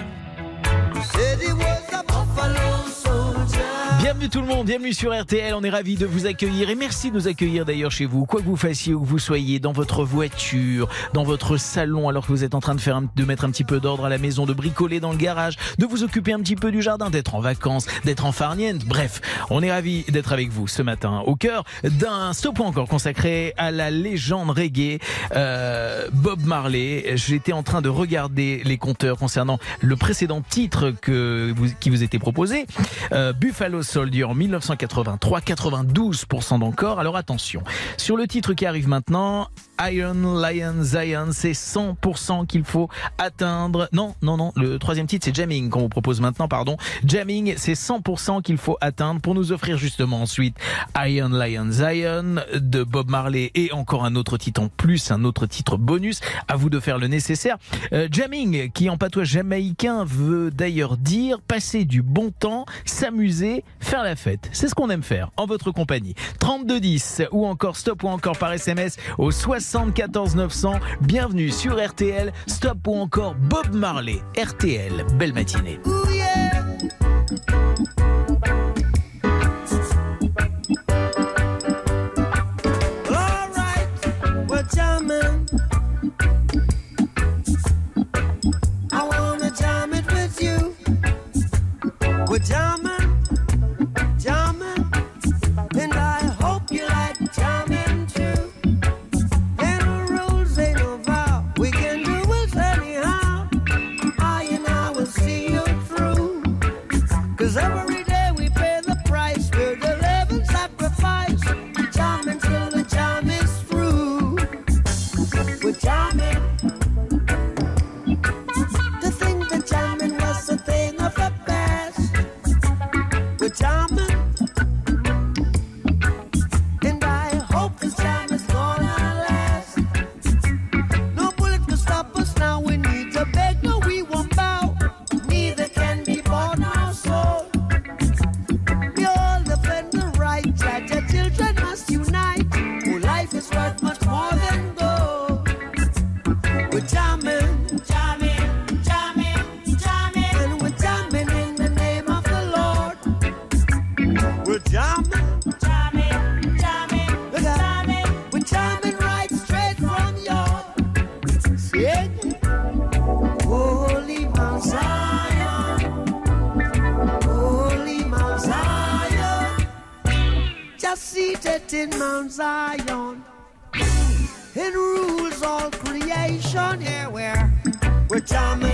Bienvenue tout le monde, bienvenue sur RTL. On est ravis de vous accueillir et merci de nous accueillir d'ailleurs chez vous, quoi que vous fassiez, où que vous soyez, dans votre voiture, dans votre salon, alors que vous êtes en train de faire un- de mettre un petit peu d'ordre à la maison, de bricoler dans le garage, de vous occuper un petit peu du jardin, d'être en vacances, d'être en farniente. Bref, on est ravis d'être avec vous ce matin au cœur d'un stop ou encore consacré à la légende reggae euh, Bob Marley. J'étais en train de regarder les compteurs concernant le précédent titre que vous, qui vous était proposé, euh, Buffalo En 1983, 92% d'encore. Alors attention, sur le titre qui arrive maintenant, Iron Lion Zion, c'est 100% qu'il faut atteindre. Non, non, non, le troisième titre c'est Jamming qu'on vous propose maintenant, pardon. Jamming, c'est 100% qu'il faut atteindre pour nous offrir justement ensuite Iron Lion Zion de Bob Marley et encore un autre titre en plus, un autre titre bonus. À vous de faire le nécessaire. Euh, jamming, qui en patois jamaïcain veut d'ailleurs dire passer du bon temps, s'amuser, faire la fête. C'est ce qu'on aime faire en votre compagnie. 3210 ou encore stop ou encore par SMS au 74 900. Bienvenue sur RTL. Stop ou encore Bob Marley. RTL. Belle matinée. In Mount Zion, it rules all creation. Yeah, we're we're jamming,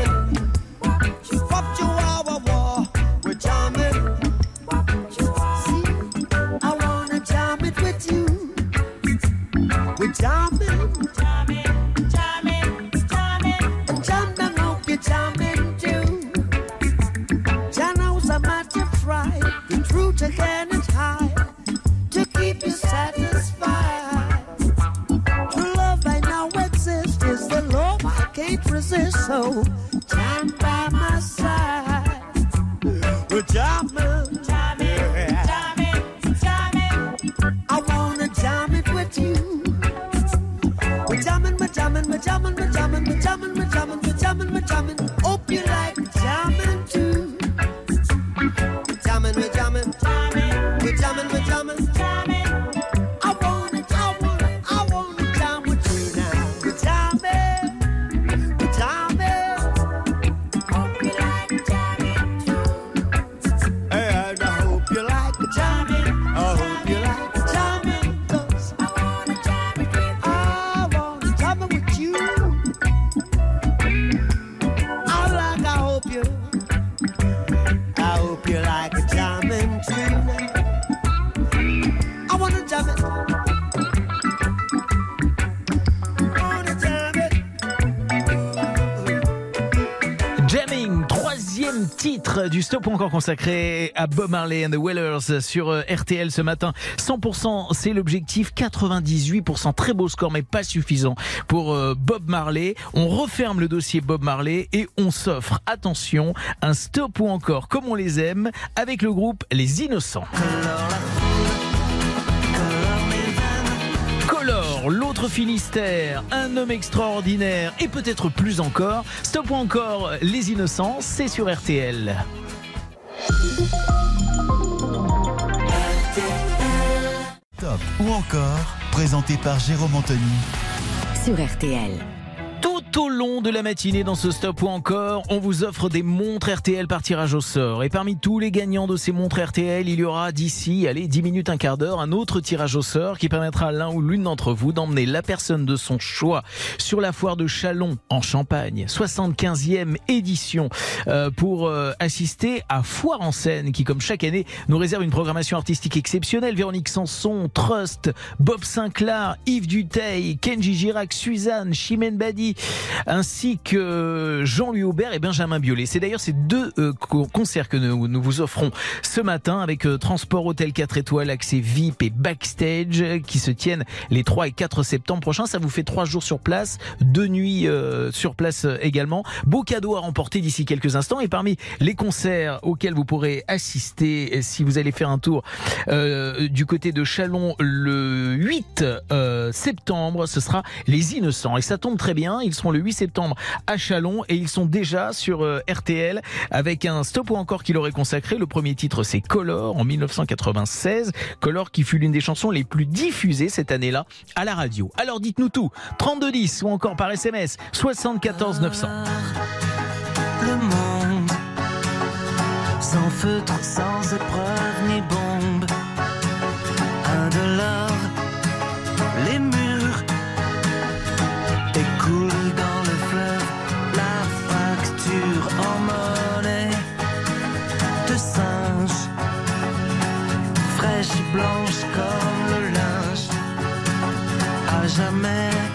du stop encore consacré à Bob Marley and the Wellers sur euh, RTL ce matin. 100% c'est l'objectif, 98% très beau score mais pas suffisant pour euh, Bob Marley. On referme le dossier Bob Marley et on s'offre, attention, un stop ou encore comme on les aime avec le groupe Les Innocents. L'autre Finistère, un homme extraordinaire et peut-être plus encore. Stop ou encore Les Innocents, c'est sur RTL. Top ou encore, présenté par Jérôme Anthony. Sur RTL. Au long de la matinée dans ce stop ou encore, on vous offre des montres RTL par tirage au sort. Et parmi tous les gagnants de ces montres RTL, il y aura d'ici, allez, 10 minutes, un quart d'heure, un autre tirage au sort qui permettra à l'un ou l'une d'entre vous d'emmener la personne de son choix sur la foire de Chalon en Champagne, 75e édition, euh, pour euh, assister à Foire en scène qui, comme chaque année, nous réserve une programmation artistique exceptionnelle. Véronique Sanson, Trust, Bob Sinclair, Yves Duteil, Kenji Girac, Suzanne, Chimène Badi, ainsi que Jean-Louis Aubert et Benjamin Biolay. C'est d'ailleurs ces deux euh, co- concerts que nous, vous offrons ce matin avec euh, Transport Hôtel 4 étoiles, accès VIP et backstage euh, qui se tiennent les 3 et 4 septembre prochains. Ça vous fait trois jours sur place, deux nuits sur place également. Beau cadeau à remporter d'ici quelques instants. Et parmi les concerts auxquels vous pourrez assister si vous allez faire un tour du côté de Chalon le 8 euh, septembre, ce sera Les Innocents. Et ça tombe très bien, ils le 8 septembre à Chalon et ils sont déjà sur euh, RTL avec un stop ou encore qui leur est consacré. Le premier titre c'est Color en 1996. Color qui fut l'une des chansons les plus diffusées cette année-là à la radio. Alors dites-nous tout. 3210 ou encore par SMS 74 900. le monde Sans feutre, sans épreuve ni bombe les jamais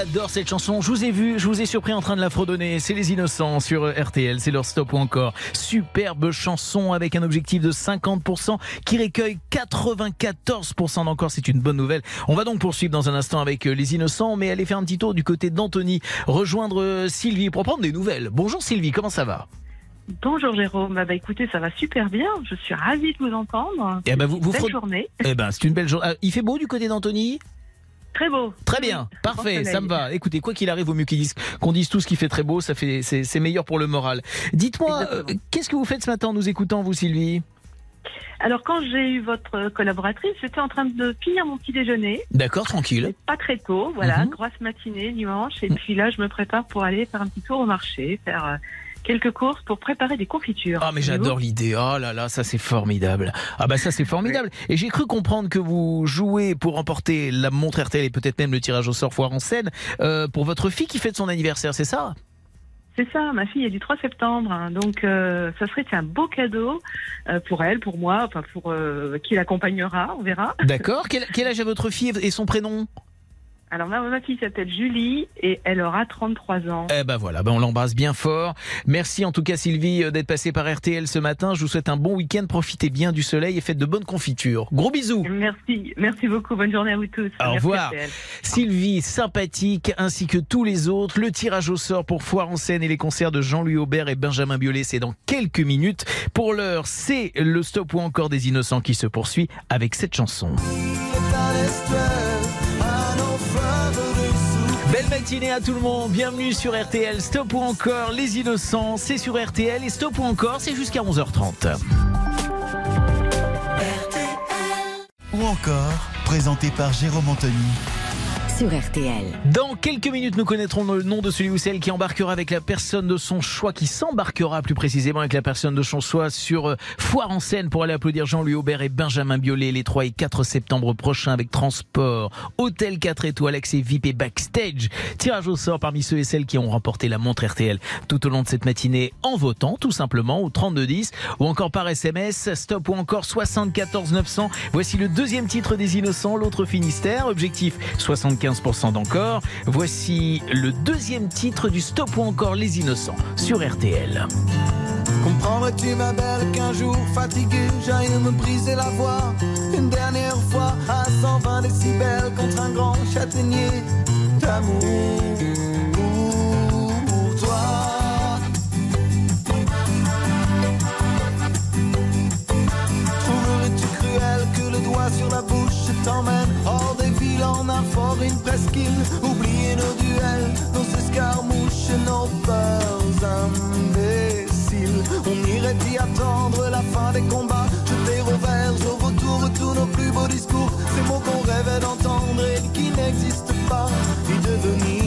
adore cette chanson. Je vous ai vu, je vous ai surpris en train de la fredonner. C'est Les Innocents sur RTL. C'est leur stop ou encore. Superbe chanson avec un objectif de 50% qui recueille 94% d'encore. C'est une bonne nouvelle. On va donc poursuivre dans un instant avec euh, Les Innocents, mais aller faire un petit tour du côté d'Anthony. Rejoindre euh, Sylvie pour prendre des nouvelles. Bonjour Sylvie, comment ça va? Bonjour Jérôme, bah, bah, écoutez, ça va super bien. Je suis ravie de vous entendre. Eh ben, vous, vous Belle frot- journée. Eh ben, c'est une belle journée. Ah, Il fait beau du côté d'Anthony? Très beau. Très bien, parfait, ça me va. Écoutez, quoi qu'il arrive, vaut mieux qu'on dise tout ce qui fait très beau, ça fait c'est meilleur pour le moral. Dites-moi, euh, qu'est-ce que vous faites ce matin en nous écoutant, vous, Sylvie? Alors quand j'ai eu votre collaboratrice, j'étais en train de finir mon petit déjeuner. D'accord, tranquille. Pas très tôt, voilà, Mhm. grosse matinée dimanche. Et puis là, je me prépare pour aller faire un petit tour au marché, faire euh, quelques courses pour préparer des confitures. Ah mais j'adore l'idée. Oh là là, ça c'est formidable. Ah bah ça c'est formidable. Et j'ai cru comprendre que vous jouez pour remporter la montre RTL et peut-être même le tirage au sort foire en scène euh, pour votre fille qui fête son anniversaire, c'est ça? C'est ça, ma fille est du 3 septembre, hein, donc euh, ça serait un beau cadeau euh, pour elle, pour moi, enfin pour qui l'accompagnera, on verra. D'accord. Quel, quel âge a votre fille et son prénom? Alors ma, ma fille s'appelle Julie et elle aura 33 ans. Eh ben voilà, ben on l'embrasse bien fort. Merci en tout cas Sylvie euh, d'être passée par RTL ce matin. Je vous souhaite un bon week-end. Profitez bien du soleil et faites de bonnes confitures. Gros bisous. Merci, merci beaucoup. Bonne journée à vous tous. Au Merci, revoir. Sylvie, sympathique, ainsi que tous les autres. Le tirage au sort pour Foire en scène et les concerts de Jean-Louis Aubert et Benjamin Biolay, c'est dans quelques minutes. Pour l'heure, c'est le stop ou encore des innocents qui se poursuit avec cette chanson. Matinée à tout le monde, bienvenue sur RTL. Stop ou encore les innocents, c'est sur RTL et stop ou encore, c'est jusqu'à 11h30. Ou encore, présenté par Jérôme Anthony. Sur RTL. Dans quelques minutes, nous connaîtrons le nom de celui ou celle qui embarquera avec la personne de son choix, qui s'embarquera plus précisément avec la personne de son choix sur euh, Foire en scène pour aller applaudir Jean-Louis Aubert et Benjamin Biolay les 3 et 4 septembre prochains avec transport, hôtel 4 étoiles, accès VIP et backstage. Tirage au sort parmi ceux et celles qui ont remporté la montre RTL tout au long de cette matinée en votant tout simplement au 3210 ou encore par SMS, stop ou encore 74 900. Voici le deuxième titre des Innocents, l'autre Finistère, objectif 75% d'encore. Voici le deuxième titre du stop ou encore les Innocents sur RTL. Comprendrais-tu ma belle qu'un jour fatigué j'aille me briser la voix? Une dernière fois à 120 décibels contre un grand châtaignier d'amour pour toi Trouverais-tu cruel que le doigt sur la bouche t'emmène? Villes en fort, une presqu'île. Oublier nos duels, nos escarmouches, nos peurs imbéciles. On irait y attendre la fin des combats. Jeter au vert, au vautour tous nos plus beaux discours. Ces mots qu'on rêvait d'entendre et qui n'existent pas. Y devenir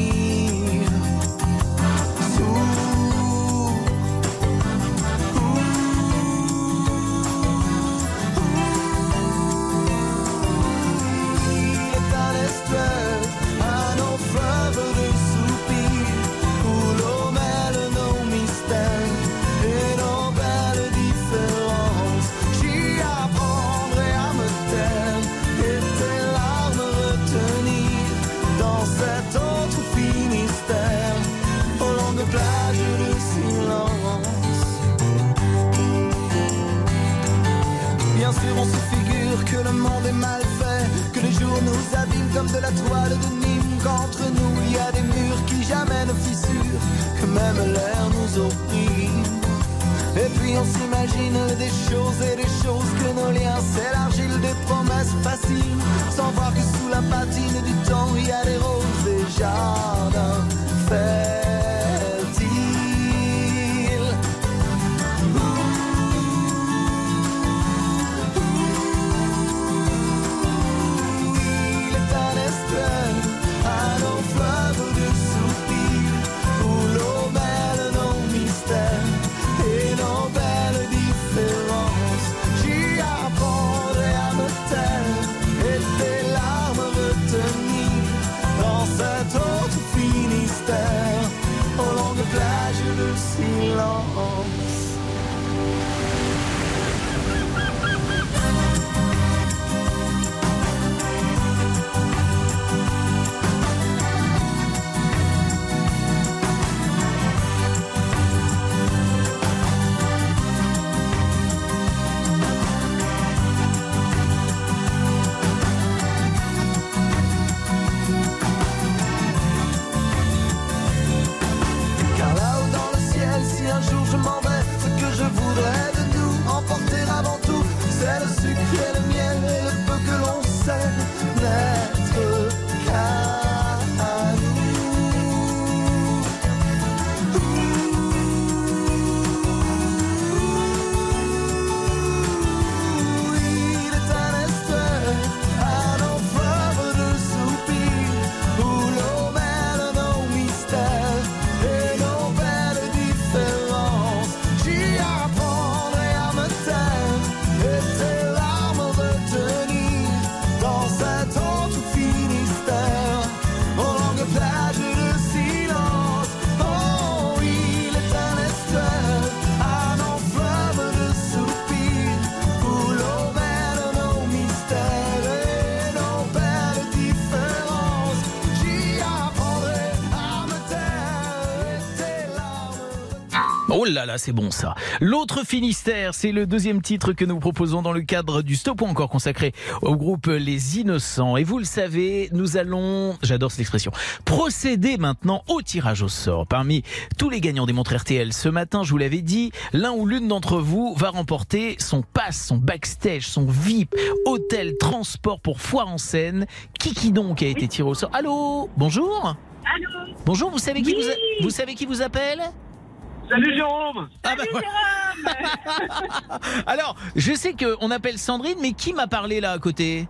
figure que le monde est mal fait, que les jours nous abîment comme de la toile de Nîmes, qu'entre nous il y a des murs qui jamais ne fissurent, que même l'air nous opprime. Et puis on s'imagine des choses et des choses que nos liens s'élargissent, des promesses faciles, sans voir que sous la patine du temps il y a des roses, là là, c'est bon ça. L'autre Finistère, c'est le deuxième titre que nous proposons dans le cadre du Stop ou encore consacré au groupe Les Innocents. Et vous le savez, nous allons, j'adore cette expression, procéder maintenant au tirage au sort. Parmi tous les gagnants des montres RTL ce matin, je vous l'avais dit, l'un ou l'une d'entre vous va remporter son pass, son backstage, son VIP, hôtel, transport pour foire en scène. Qui qui donc a été tiré au sort? Allô? Bonjour? Allô? Bonjour, vous savez qui vous, a- vous savez qui vous appelle? Salut Jérôme Ah bah voilà. Alors, je sais qu'on appelle Sandrine, mais qui m'a parlé là à côté?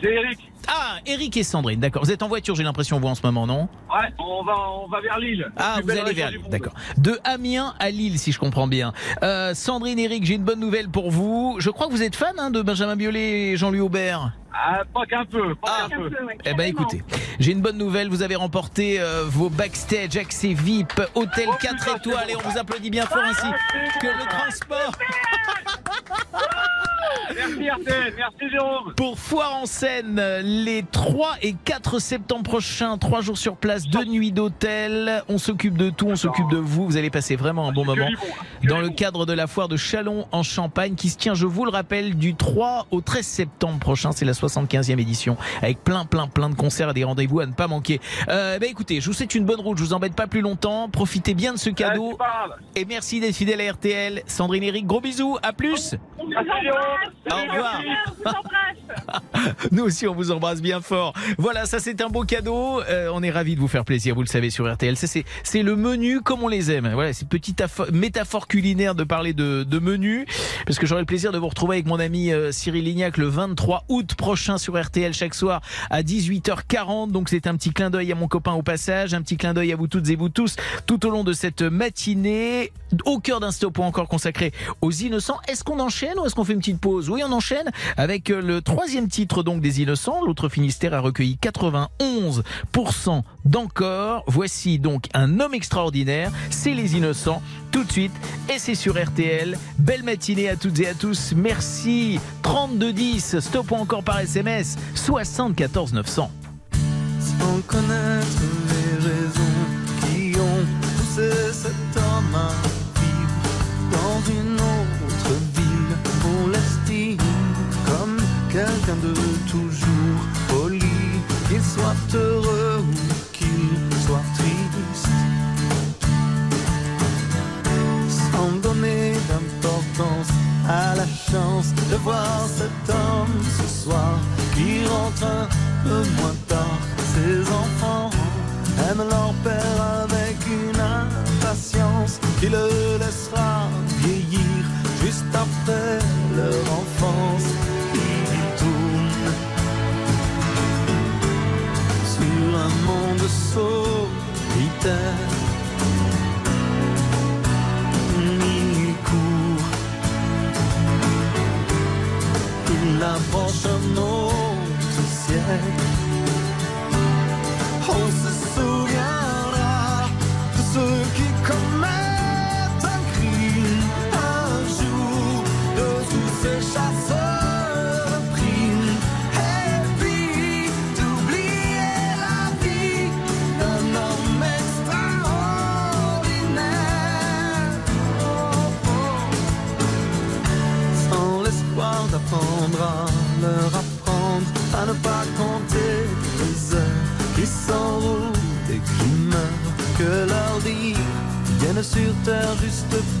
C'est Eric. Ah, Eric et Sandrine, d'accord. Vous êtes en voiture, j'ai l'impression, vous en ce moment, non? Ouais, on va, on va vers Lille. Ah, vous allez vers Lille, d'accord. De Amiens à Lille, si je comprends bien. Euh, Sandrine, Eric, j'ai une bonne nouvelle pour vous. Je crois que vous êtes fan hein, de Benjamin Biolay et Jean-Louis Aubert. Ah, pas qu'un peu, pas qu'un peu. Eh ben écoutez, j'ai une bonne nouvelle, vous avez remporté euh, vos backstage, accès VIP, hôtel 4 étoiles et on vous applaudit bien fort ainsi que le transport. Merci RTL, merci Jérôme. Pour Foire en scène, les 3 et 4 septembre prochains, 3 jours sur place, 2 nuits d'hôtel. On s'occupe de tout, on s'occupe de vous. Vous allez passer vraiment un bon moment dans le cadre de la foire de Chalon en Champagne qui se tient, je vous le rappelle, du 3 au 13 septembre prochain. C'est la 75e édition avec plein, plein, plein de concerts et des rendez-vous à ne pas manquer. Euh, bah écoutez, je vous souhaite une bonne route. Je vous embête pas plus longtemps. Profitez bien de ce cadeau. Et merci d'être fidèle à RTL. Sandrine Eric, gros bisous. À plus. Au revoir. Nous aussi, on vous embrasse bien fort. Voilà, ça c'est un beau cadeau. Euh, on est ravis de vous faire plaisir, vous le savez, sur RTL. C'est le menu comme on les aime. Voilà, c'est petite métaphore culinaire de parler de, de menu. Parce que j'aurai le plaisir de vous retrouver avec mon ami euh, Cyril Lignac le 23 août prochain sur RTL chaque soir à 18h40. Donc c'est un petit clin d'œil à mon copain au passage, un petit clin d'œil à vous toutes et vous tous tout au long de cette matinée. Au cœur d'un stop encore consacré aux innocents. Est-ce qu'on enchaîne? Ou est-ce qu'on fait une petite pause? Oui, on enchaîne avec euh, le troisième titre donc des innocents. L'autre Finistère a recueilli 91% d'encore. Voici donc un homme extraordinaire. C'est les innocents. Tout de suite. Et c'est sur RTL. Belle matinée à toutes et à tous. Merci. 3210. Stop encore par SMS. 74 900. Sans connaître les raisons qui ont poussé cet homme à vivre dans une quelqu'un de toujours poli, qu'il soit heureux ou qu'il soit triste. Sans donner d'importance à la chance de voir cet homme ce soir qui rentre un peu moins tard. Ses enfants aiment leur père avec une impatience qui le laissera vieillir juste après leur enfance. Monde solitaire. Il court, il approche un autre siècle. On se souviendra de ceux qui commettent un crime un jour, de tous ces chasseurs juste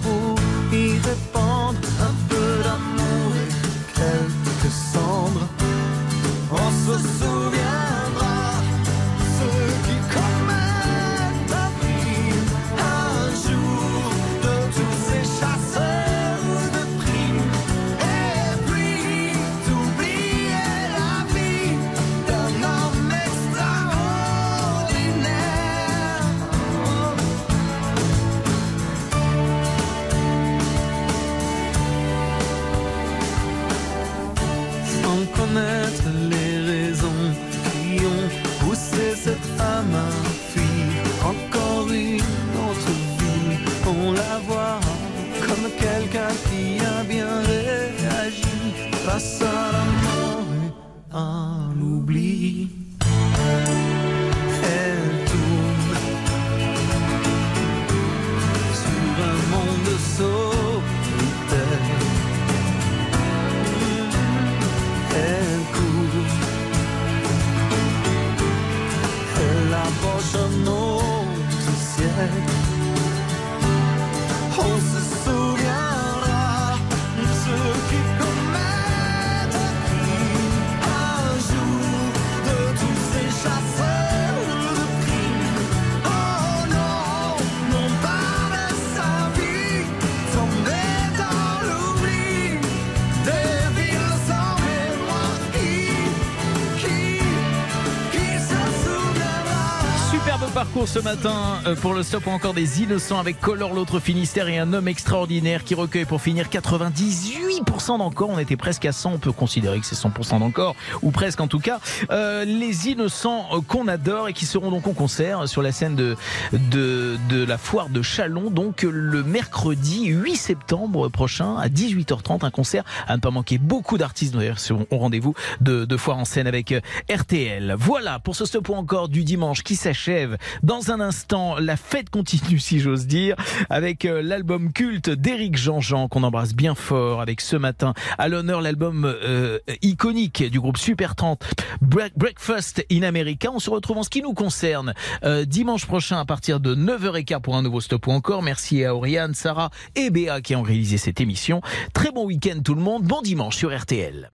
ce matin euh, pour le stop encore des innocents avec Color l'autre Finistère et un homme extraordinaire qui recueille pour finir 98% d'encore. On était presque à 100, on peut considérer que c'est 100% d'encore, ou presque en tout cas. Euh, les innocents qu'on adore et qui seront donc en concert sur la scène de, de, de la foire de Chalon, donc le mercredi 8 septembre prochain à 18h30, un concert à ne pas manquer. Beaucoup d'artistes d'ailleurs seront au rendez-vous de, de foire en scène avec euh, RTL. Voilà pour ce stop encore du dimanche qui s'achève. Dans un instant, la fête continue si j'ose dire, avec euh, l'album culte d'Éric Jean-Jean qu'on embrasse bien fort avec ce matin à l'honneur l'album euh, iconique du groupe Super 30 Break- Breakfast in America. On se retrouve en ce qui nous concerne euh, dimanche prochain à partir de 9h15 pour un nouveau stop ou encore. Merci à Oriane, Sarah et Béa qui ont réalisé cette émission. Très bon week-end tout le monde. Bon dimanche sur RTL.